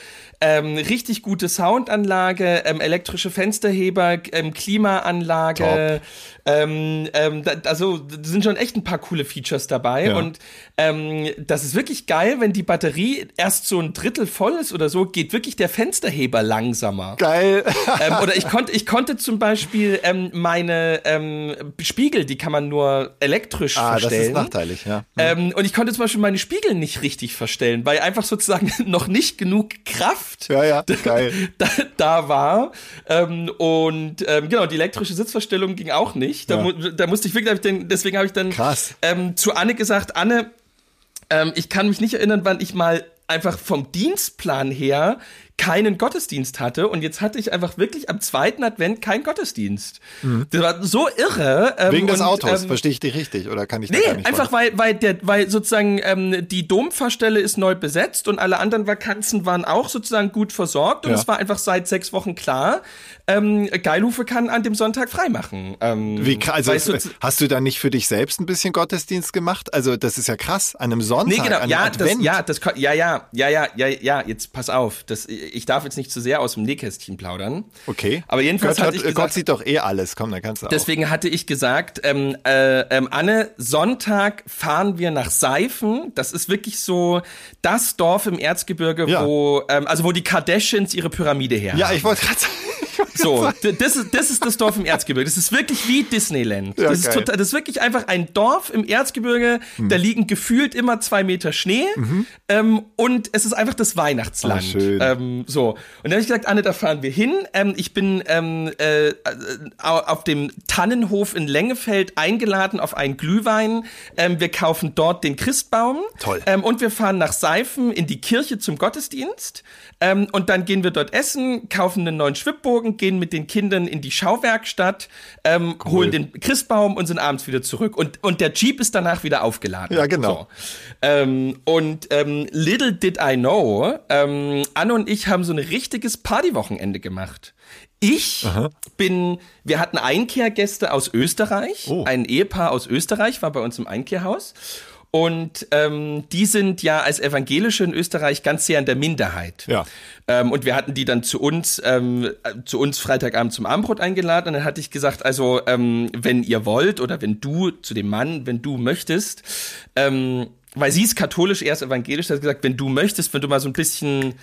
S1: ähm, richtig gute Soundanlage, ähm, elektrische Fensterheber, ähm, Klimaanlage. Ähm, ähm, da, also sind schon echt ein paar coole Features dabei.
S2: Ja.
S1: Und ähm, das ist wirklich geil, wenn die Batterie erst so ein Drittel voll ist oder so, geht wirklich der Fensterheber langsamer.
S2: Geil. (laughs)
S1: oder ich konnte, ich konnte zum Beispiel meine Spiegel, die kann man nur elektrisch
S2: ah, das
S1: verstellen.
S2: ist nachteilig, ja.
S1: Ähm, und ich konnte zum Beispiel meine Spiegel nicht richtig verstellen, weil einfach sozusagen (laughs) noch nicht genug Kraft
S2: Ja, ja, (laughs) geil.
S1: da, da war. Ähm, und ähm, genau, die elektrische Sitzverstellung ging auch nicht. Da,
S2: Ja.
S1: da musste ich wirklich, deswegen habe ich dann ähm, zu Anne gesagt, Anne, ähm, ich kann mich nicht erinnern, wann ich mal einfach vom Dienstplan her keinen Gottesdienst hatte und jetzt hatte ich einfach wirklich am zweiten Advent keinen Gottesdienst. Das war so irre. ähm,
S2: Mhm. Wegen des
S1: und,
S2: Autos,
S1: ähm,
S2: verstehe ich dich richtig? Oder kann ich da
S1: Nee,
S2: gar nicht
S1: einfach weil, weil der, weil sozusagen ähm, die Dompfarrstelle ist neu besetzt und alle anderen Vakanzen waren auch sozusagen gut versorgt und
S2: Ja.
S1: es war einfach seit sechs Wochen klar, ähm, Geilhufe kann an dem Sonntag freimachen. Ähm,
S2: Wie, krass,
S1: weißt
S2: also,
S1: du,
S2: hast du dann nicht für dich selbst ein bisschen Gottesdienst gemacht? Also, das ist ja krass. An einem Sonntag,
S1: Nee, genau,
S2: an einem
S1: ja, das,
S2: Advent.
S1: ja, das, ja, ja, ja, ja, ja, ja, jetzt pass auf, das, ich darf jetzt nicht zu sehr aus dem Nähkästchen plaudern.
S2: Okay.
S1: Aber jedenfalls
S2: Gott,
S1: hatte ich
S2: hört-
S1: gesagt,
S2: Gott sieht doch eh alles. Komm, dann kannst du auch.
S1: Deswegen hatte ich gesagt, ähm, äh, ähm, Anne, Sonntag fahren wir nach Seifen. Das ist wirklich so das Dorf im Erzgebirge,
S2: Ja.
S1: wo, ähm, also wo die Kardashians ihre Pyramide her
S2: Ja,
S1: haben.
S2: ich wollte gerade sagen.
S1: So, das ist, das ist das Dorf im Erzgebirge. Das ist wirklich wie Disneyland.
S2: Ja,
S1: das, ist total, das ist wirklich einfach ein Dorf im Erzgebirge.
S2: Hm.
S1: Da liegen gefühlt immer zwei Meter Schnee. Ähm, und es ist einfach das Weihnachtsland.
S2: Ah, schön.
S1: Ähm, so. Und dann habe ich gesagt, Anne, da fahren wir hin. Ähm, ich bin ähm, äh, auf dem Tannenhof in Lengefeld eingeladen auf einen Glühwein. Ähm, wir kaufen dort den Christbaum.
S2: Toll.
S1: Ähm, und wir fahren nach Seifen in die Kirche zum Gottesdienst. Und dann gehen wir dort essen, kaufen einen neuen Schwibbogen, gehen mit den Kindern in die Schauwerkstatt, ähm, holen den Christbaum und sind abends wieder zurück. Und, und der Jeep ist danach wieder aufgeladen.
S2: Ja, genau.
S1: So. Ähm, und ähm, little did I know, ähm, Anne und ich haben so ein richtiges Partywochenende gemacht. Ich bin, wir hatten Einkehrgäste aus Österreich,
S2: Oh.
S1: ein Ehepaar aus Österreich war bei uns im Einkehrhaus. Und ähm, die sind ja als Evangelische in Österreich ganz sehr in der Minderheit.
S2: Ja.
S1: Ähm, und wir hatten die dann zu uns, ähm, äh, zu uns Freitagabend zum Abendbrot eingeladen. Und dann hatte ich gesagt, also ähm, wenn ihr wollt oder wenn du zu dem Mann, wenn du möchtest, ähm, weil sie ist katholisch, er ist evangelisch, hat gesagt, wenn du möchtest, wenn du mal so ein bisschen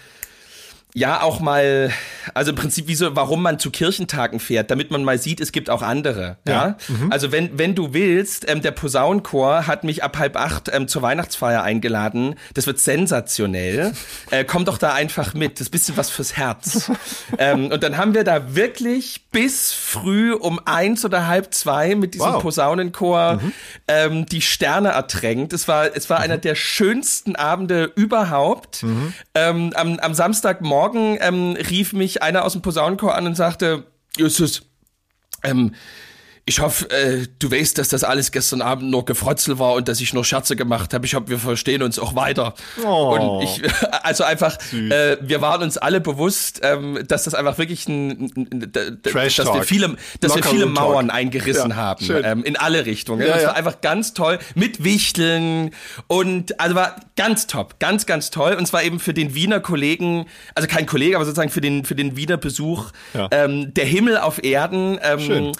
S1: ja auch mal, also im Prinzip wie so, warum man zu Kirchentagen fährt, damit man mal sieht, es gibt auch andere. Ja. Also wenn wenn du willst, ähm, der Posaunenchor hat mich ab halb acht ähm, zur Weihnachtsfeier eingeladen. Das wird sensationell. (laughs) äh, komm doch da einfach mit. Das ist bisschen was fürs Herz. ähm, und dann haben wir da wirklich bis früh um eins oder halb zwei mit diesem
S2: Wow.
S1: Posaunenchor ähm, die Sterne ertränkt. Es war es war einer der schönsten Abende überhaupt. Ähm, am, am Samstagmorgen ähm, rief mich einer aus dem Posaunenchor an und sagte, Justus, ähm, ich hoffe, äh, du weißt, dass das alles gestern Abend nur Gefrotzel war und dass ich nur Scherze gemacht habe. Ich hoffe, wir verstehen uns auch weiter.
S2: Oh.
S1: Und ich, (laughs) also einfach, äh, wir waren uns alle bewusst, ähm, dass das einfach wirklich ein, ein, ein dass wir viele, dass wir viele
S2: Talk.
S1: Mauern eingerissen
S2: Ja,
S1: haben, ähm, in alle Richtungen.
S2: Ja,
S1: das
S2: ja.
S1: war einfach ganz toll mit Wichteln und also war ganz top, ganz ganz toll und zwar eben für den Wiener Kollegen, also kein Kollege, aber sozusagen für den für den Wiener Besuch ähm, der Himmel auf Erden. Ähm,
S2: Schön.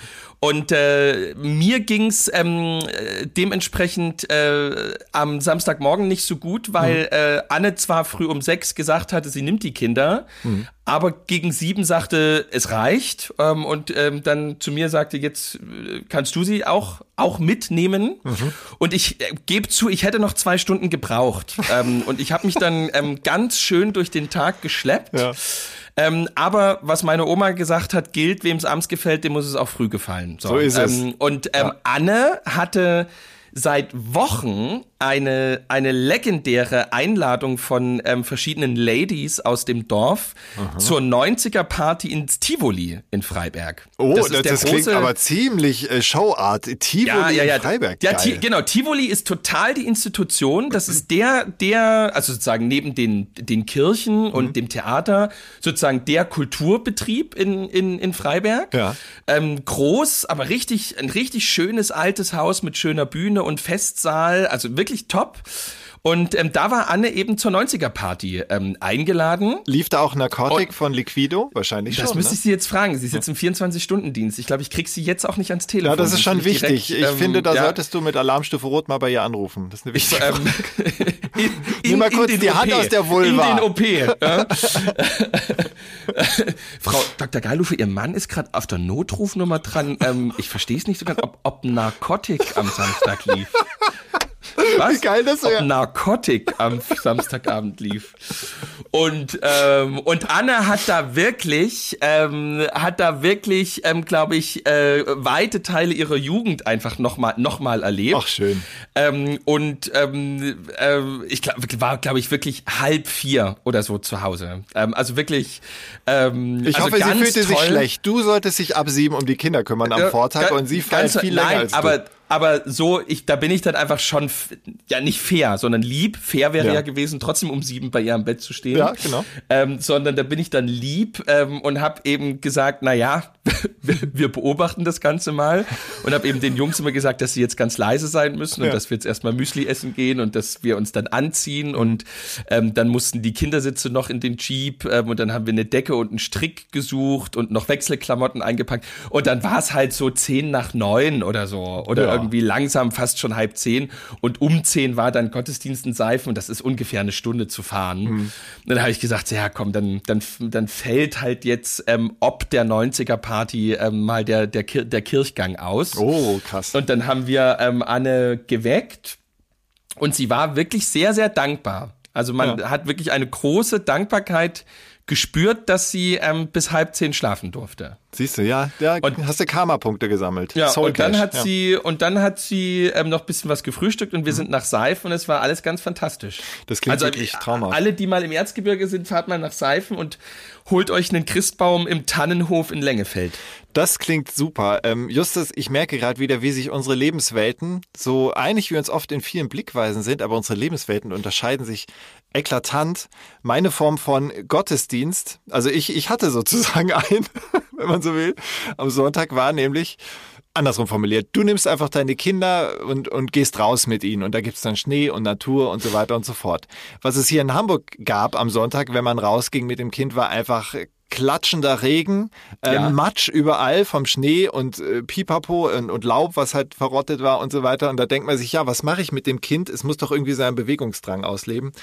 S1: Und äh, mir ging's ähm, äh, dementsprechend äh, am Samstagmorgen nicht so gut, weil mhm. äh, Anne zwar früh um sechs gesagt hatte, sie nimmt die Kinder, mhm. aber gegen sieben sagte, es reicht. Ähm, und ähm, dann zu mir sagte, jetzt äh, kannst du sie auch, auch mitnehmen. Mhm. Und ich äh, gebe zu, ich hätte noch zwei Stunden gebraucht. ähm, und ich habe mich dann ähm, ganz schön durch den Tag geschleppt. Ja. Ähm, aber was meine Oma gesagt hat, gilt, wem es abends gefällt, dem muss es auch früh gefallen.
S2: So, so ist es.
S1: Ähm, und ähm, ja. Anne hatte seit Wochen eine, eine legendäre Einladung von ähm, verschiedenen Ladies aus dem Dorf Aha. zur 90er Party ins Tivoli in Freiberg.
S2: Oh, das, das, das klingt aber ziemlich äh, Showart. Tivoli ja, ja, ja. in Freiberg.
S1: Ja, genau. Tivoli ist total die Institution. Das ist der, der, also sozusagen neben den, den Kirchen und mhm. dem Theater, sozusagen der Kulturbetrieb in, in, in Freiberg. Ja. Ähm, groß, aber richtig, ein richtig schönes altes Haus mit schöner Bühne und Festsaal. Also wirklich top. Und ähm, da war Anne eben zur 90er-Party ähm, eingeladen.
S2: Lief da auch Narkotik Und von Liquido? Wahrscheinlich
S1: das
S2: schon.
S1: Das müsste ne? ich sie jetzt fragen. Sie ist jetzt im 24-Stunden-Dienst. Ich glaube, ich krieg sie jetzt auch nicht ans Telefon.
S2: Ja, das ist schon wichtig. Direkt, ich ähm, finde, da ja. solltest du mit Alarmstufe Rot mal bei ihr anrufen. Das ist eine wichtige ich, ähm, in, (laughs) in, Nimm mal kurz die OP. Hand aus der Vulva.
S1: In den OP. Ja. (laughs) (laughs) Frau Dr. Geilufe, Ihr Mann ist gerade auf der Notrufnummer dran. Ähm, ich verstehe es nicht so ganz, ob, ob Narkotik am Samstag lief. Was? Wie (laughs) geil das wäre. Narkotik am Samstagabend lief. Und, ähm, und Anne hat da wirklich, ähm, hat da wirklich, ähm, glaube ich, äh, weite Teile ihrer Jugend einfach nochmal noch mal erlebt.
S2: Ach, schön.
S1: Ähm, und ähm, äh, ich glaub, war, glaube ich, wirklich halb vier oder so zu Hause. Ähm, also wirklich. Ähm,
S2: ich
S1: also
S2: hoffe, sie fühlte toll. sich schlecht. Du solltest dich ab sieben um die Kinder kümmern am äh, Vortag und sie feiert viel länger
S1: nein,
S2: als du.
S1: Aber aber so, ich, da bin ich dann einfach schon, ja nicht fair, sondern lieb. Fair wäre ja. ja gewesen, trotzdem um sieben bei ihr am Bett zu stehen.
S2: Ja, genau.
S1: Ähm, sondern da bin ich dann lieb ähm, und habe eben gesagt, na ja, (laughs) wir beobachten das Ganze mal und habe eben den Jungs immer gesagt, dass sie jetzt ganz leise sein müssen und ja. dass wir jetzt erstmal Müsli essen gehen und dass wir uns dann anziehen und ähm, dann mussten die Kindersitze noch in den Jeep ähm, und dann haben wir eine Decke und einen Strick gesucht und noch Wechselklamotten eingepackt und dann war es halt so zehn nach neun oder so oder ja irgendwie langsam fast schon halb zehn und um zehn war dann Gottesdienst in Seifen und das ist ungefähr eine Stunde zu fahren. Mhm. Dann habe ich gesagt, ja komm, dann, dann, dann fällt halt jetzt ähm, ob der 90er Party ähm, mal der, der, Kir der Kirchgang aus.
S2: Oh, krass.
S1: Und dann haben wir ähm, Anne geweckt und sie war wirklich sehr, sehr dankbar. Also man ja. hat wirklich eine große Dankbarkeit gespürt, dass sie ähm, bis halb zehn schlafen durfte.
S2: Siehst du, ja, da und, hast du Karma-Punkte gesammelt.
S1: Ja, Soul und dann hat ja. sie und dann hat sie ähm, noch bisschen was gefrühstückt und wir mhm. sind nach Seifen und es war alles ganz fantastisch.
S2: Das klingt also, wirklich traumhaft.
S1: Alle, die mal im Erzgebirge sind, fahrt mal nach Seifen und holt euch einen Christbaum im Tannenhof in Lengefeld.
S2: Das klingt super. Ähm, Justus, ich merke gerade wieder, wie sich unsere Lebenswelten, so einig wie wir uns oft in vielen Blickweisen sind, aber unsere Lebenswelten unterscheiden sich eklatant. Meine Form von Gottesdienst, also ich, ich hatte sozusagen (laughs) einen, wenn man so will, am Sonntag war nämlich, andersrum formuliert, du nimmst einfach deine Kinder und, und gehst raus mit ihnen und da gibt's dann Schnee und Natur und so weiter und so fort. Was es hier in Hamburg gab am Sonntag, wenn man rausging mit dem Kind, war einfach klatschender Regen, äh, ja. Matsch überall vom Schnee und äh, Pipapo und, und, Laub, was halt verrottet war und so weiter. Und da denkt man sich, ja, was mache ich mit dem Kind? Es muss doch irgendwie seinen Bewegungsdrang ausleben.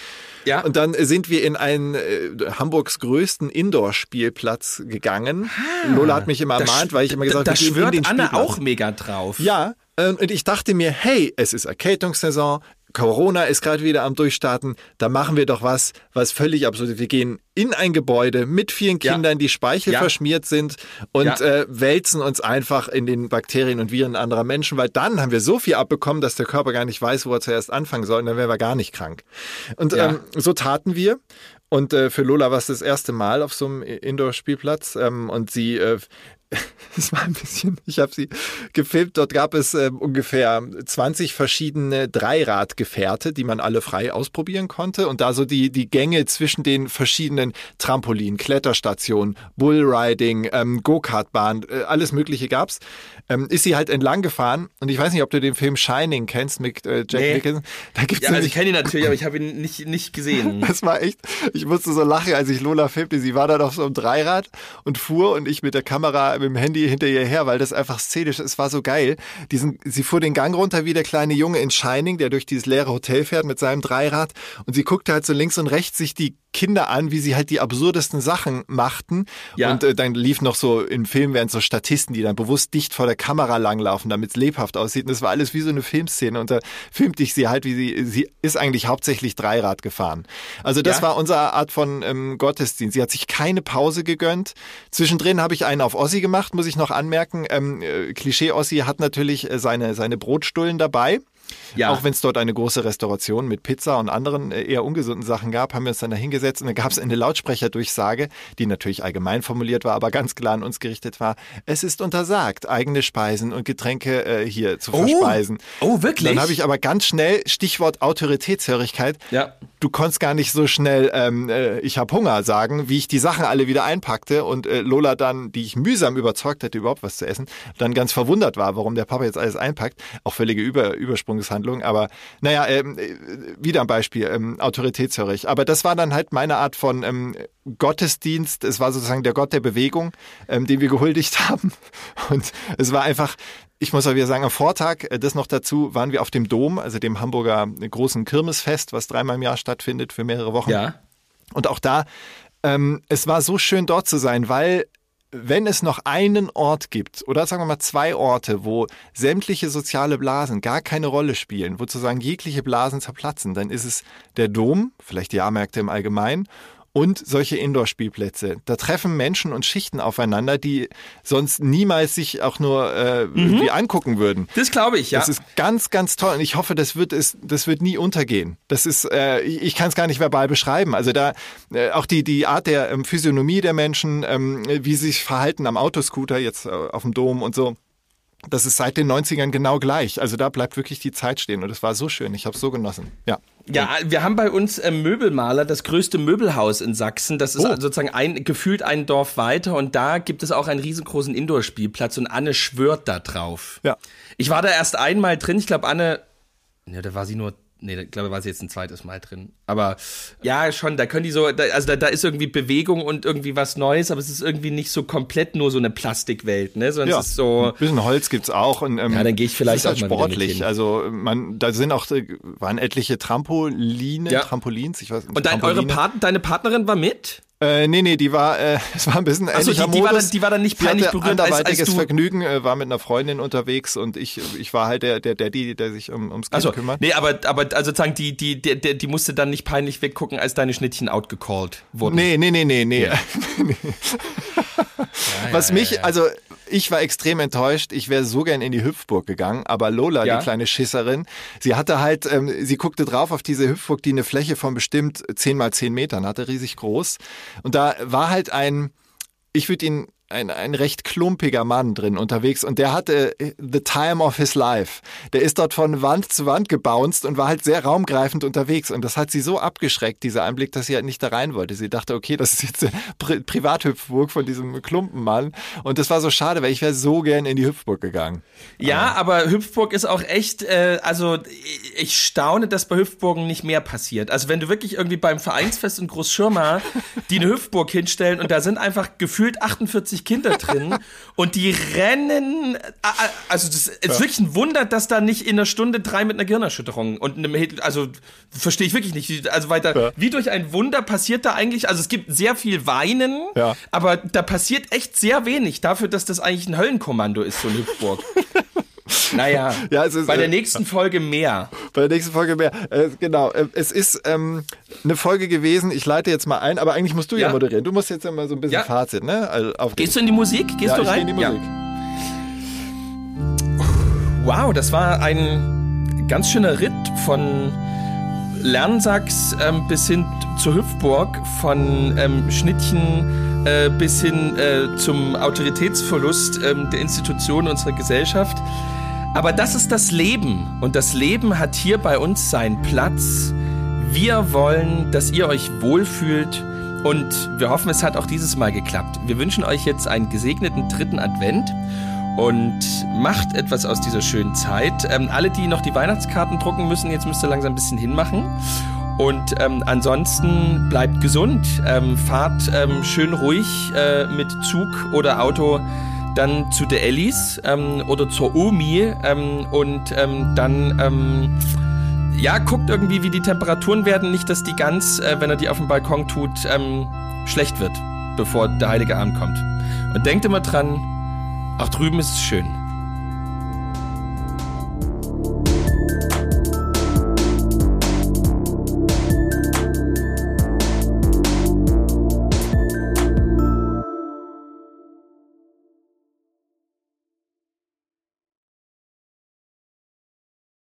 S2: Ja. Und dann sind wir in einen äh, Hamburgs größten Indoor-Spielplatz gegangen. Ah, Lola hat mich immer ermahnt, weil ich immer gesagt habe,
S1: da schwört Anne auch mega drauf.
S2: Ja, ähm, und ich dachte mir, hey, es ist Erkältungssaison, Corona ist gerade wieder am Durchstarten, da machen wir doch was, was völlig absurd ist. Wir gehen in ein Gebäude mit vielen Kindern, ja. die Speichel ja. verschmiert sind und ja. äh, wälzen uns einfach in den Bakterien und Viren anderer Menschen, weil dann haben wir so viel abbekommen, dass der Körper gar nicht weiß, wo er zuerst anfangen soll und dann wären wir gar nicht krank. Und ähm, so taten wir. Und äh, für Lola war es das erste Mal auf so einem Indoor-Spielplatz. Ähm, und sie äh, (laughs) es war ein bisschen, ich habe sie gefilmt, dort gab es äh, ungefähr 20 verschiedene Dreiradgefährte, die man alle frei ausprobieren konnte und da so die, die Gänge zwischen den verschiedenen Trampolin, Kletterstationen, Bullriding, ähm, Go-Kart-Bahn, äh, alles mögliche gab's, ähm, ist sie halt entlang gefahren und ich weiß nicht, ob du den Film Shining kennst mit äh, Jack nee. Nicholson.
S1: Da gibt's ja, also ich kenne ihn natürlich, aber ich habe ihn nicht, nicht gesehen. (laughs)
S2: Das war echt, ich musste so lachen, als ich Lola filmte, sie war dann auf so einem Dreirad und fuhr und ich mit der Kamera mit dem Handy hinter ihr her, weil das einfach szenisch, es war so geil. Diesen, sie fuhr den Gang runter wie der kleine Junge in Shining, der durch dieses leere Hotel fährt mit seinem Dreirad und sie guckte halt so links und rechts sich die Kinder an, wie sie halt die absurdesten Sachen machten.
S1: Ja.
S2: Und äh, dann lief noch so im Film während so Statisten, die dann bewusst dicht vor der Kamera langlaufen, damit es lebhaft aussieht. Und das war alles wie so eine Filmszene. Und da filmte ich sie halt, wie sie, sie ist eigentlich hauptsächlich Dreirad gefahren. Also das
S1: Ja.
S2: war unsere Art von ähm, Gottesdienst. Sie hat sich keine Pause gegönnt. Zwischendrin habe ich einen auf Ossi gemacht, muss ich noch anmerken. Ähm, äh, Klischee Ossi hat natürlich äh, seine, seine Brotstullen dabei.
S1: Ja.
S2: Auch wenn es dort eine große Restauration mit Pizza und anderen äh, eher ungesunden Sachen gab, haben wir uns dann da hingesetzt und dann gab es eine Lautsprecherdurchsage, die natürlich allgemein formuliert war, aber ganz klar an uns gerichtet war. Es ist untersagt, eigene Speisen und Getränke äh, hier zu verspeisen.
S1: Oh, wirklich?
S2: Dann habe ich aber ganz schnell, Stichwort Autoritätshörigkeit,
S1: Ja.
S2: du konntest gar nicht so schnell, ähm, äh, ich habe Hunger sagen, wie ich die Sachen alle wieder einpackte und äh, Lola dann, die ich mühsam überzeugt hatte, überhaupt was zu essen, dann ganz verwundert war, warum der Papa jetzt alles einpackt. Auch völlige Über Übersprungshandlung. Aber naja, ähm, äh, wieder ein Beispiel, ähm, autoritätshörig. Aber das war dann halt meine Art von ähm, Gottesdienst. Es war sozusagen der Gott der Bewegung, ähm, den wir gehuldigt (laughs) haben. Und es war einfach, ich muss auch wieder sagen, am Vortag, äh, das noch dazu, waren wir auf dem Dom, also dem Hamburger großen Kirmesfest, was dreimal im Jahr stattfindet für mehrere Wochen.
S1: Ja.
S2: Und auch da, ähm, es war so schön dort zu sein, weil wenn es noch einen Ort gibt, oder sagen wir mal zwei Orte, wo sämtliche soziale Blasen gar keine Rolle spielen, wo sozusagen jegliche Blasen zerplatzen, dann ist es der Dom, vielleicht die Jahrmärkte im Allgemeinen, und solche Indoor-Spielplätze. Da treffen Menschen und Schichten aufeinander, die sonst niemals sich auch nur äh, irgendwie angucken würden.
S1: Das glaube ich, ja.
S2: Das ist ganz, ganz toll und ich hoffe, das wird es, das wird nie untergehen. Das ist, äh, ich ich kann es gar nicht verbal beschreiben. Also da äh, auch die die Art der ähm, Physiognomie der Menschen, ähm, wie sie sich verhalten am Autoscooter jetzt äh, auf dem Dom und so. Das ist seit den 90ern genau gleich. Also da bleibt wirklich die Zeit stehen und es war so schön. Ich habe es so genossen. Ja.
S1: Ja, wir haben bei uns ähm, Möbelmaler, das größte Möbelhaus in Sachsen. Das ist
S2: Oh.
S1: sozusagen ein, gefühlt ein Dorf weiter und da gibt es auch einen riesengroßen Indoor-Spielplatz und Anne schwört da drauf.
S2: Ja.
S1: Ich war da erst einmal drin. Ich glaube, Anne, ne, da war sie nur, nee, ich glaube, war sie jetzt ein zweites Mal drin. Aber ja, schon, da können die so, da, also da, da ist irgendwie Bewegung und irgendwie was Neues, aber es ist irgendwie nicht so komplett nur so eine Plastikwelt, ne, sondern
S2: Ja,
S1: es ist so,
S2: ein bisschen Holz gibt's auch. Und, ähm,
S1: Ja, dann gehe ich vielleicht
S2: halt
S1: auch mal wieder mit
S2: sportlich. Also man, da sind auch äh, waren etliche Trampoline,
S1: Ja.
S2: Trampolins. Ich weiß nicht.
S1: und dein, eure. Part, deine Partnerin war mit?
S2: Äh, nee, nee, die war, äh, (laughs) es war ein bisschen
S1: Ach so,
S2: ähnlicher
S1: die- die war dann- die war dann nicht peinlich berührt, als- als du-
S2: Vergnügen, äh, war mit einer Freundin unterwegs und ich, ich war halt der, der Daddy, der sich um, ums Kind
S1: Also,
S2: kümmert.
S1: nee, aber, aber also sozusagen, die, die, die, die, die musste dann nicht peinlich weggucken, als deine Schnittchen outgecallt wurden.
S2: Nee, nee, nee, nee, nee. (laughs) Was mich, also ich war extrem enttäuscht. Ich wäre so gern in die Hüpfburg gegangen, aber Lola,
S1: Ja.
S2: die kleine Schisserin, sie hatte halt, ähm, sie guckte drauf auf diese Hüpfburg, die eine Fläche von bestimmt 10 mal 10 Metern hatte, riesig groß. Und da war halt ein, ich würde ihn ein, ein recht klumpiger Mann drin unterwegs und der hatte äh, the time of his life. Der ist dort von Wand zu Wand gebounced und war halt sehr raumgreifend unterwegs und das hat sie so abgeschreckt, dieser Einblick, dass sie halt nicht da rein wollte. Sie dachte, okay, das ist jetzt eine Pri Privathüpfburg von diesem Klumpenmann und das war so schade, weil ich wäre so gern in die Hüpfburg gegangen.
S1: Ja, aber Hüpfburg ist auch echt, äh, also ich staune, dass bei Hüpfburgen nicht mehr passiert. Also wenn du wirklich irgendwie beim Vereinsfest in Großschirma (laughs) die eine Hüpfburg hinstellen und da sind einfach gefühlt 48 Kinder drin und die rennen, also das ist wirklich ein Wunder, dass da nicht in einer Stunde drei mit einer Gehirnerschütterung und einem, Hit- also verstehe ich wirklich nicht. Also weiter,
S2: Ja.
S1: wie durch ein Wunder passiert da eigentlich, also es gibt sehr viel Weinen,
S2: Ja.
S1: aber da passiert echt sehr wenig dafür, dass das eigentlich ein Höllenkommando ist, so eine Hüpfburg. (laughs) Naja, (laughs)
S2: Ja, es ist,
S1: bei der
S2: äh,
S1: nächsten Folge mehr.
S2: Bei der nächsten Folge mehr. Äh, genau, äh, es ist ähm, eine Folge gewesen, ich leite jetzt mal ein, aber eigentlich musst du ja,
S1: Ja.
S2: moderieren. Du musst jetzt ja mal so ein bisschen
S1: Ja.
S2: Fazit, ne? Also
S1: Gehst du in die Musik? Gehst
S2: ja,
S1: du
S2: ich
S1: rein?
S2: geh in die Musik.
S1: Wow, das war ein ganz schöner Ritt von Lernsachs ähm, bis hin zur Hüpfburg, von ähm, Schnittchen äh, bis hin äh, zum Autoritätsverlust ähm, der Institutionen unserer Gesellschaft. Aber das ist das Leben und das Leben hat hier bei uns seinen Platz. Wir wollen, dass ihr euch wohlfühlt und wir hoffen, es hat auch dieses Mal geklappt. Wir wünschen euch jetzt einen gesegneten dritten Advent und macht etwas aus dieser schönen Zeit. Ähm, alle, die noch die Weihnachtskarten drucken müssen, jetzt müsst ihr langsam ein bisschen hinmachen. Und ähm, ansonsten bleibt gesund, ähm, fahrt ähm, schön ruhig äh, mit Zug oder Auto dann zu der Ellis ähm, oder zur Omi ähm, und ähm, dann ähm, ja, guckt irgendwie, wie die Temperaturen werden. Nicht, dass die Gans, äh, wenn er die auf dem Balkon tut, ähm, schlecht wird, bevor der heilige Abend kommt. Und denkt immer dran, auch drüben ist es schön.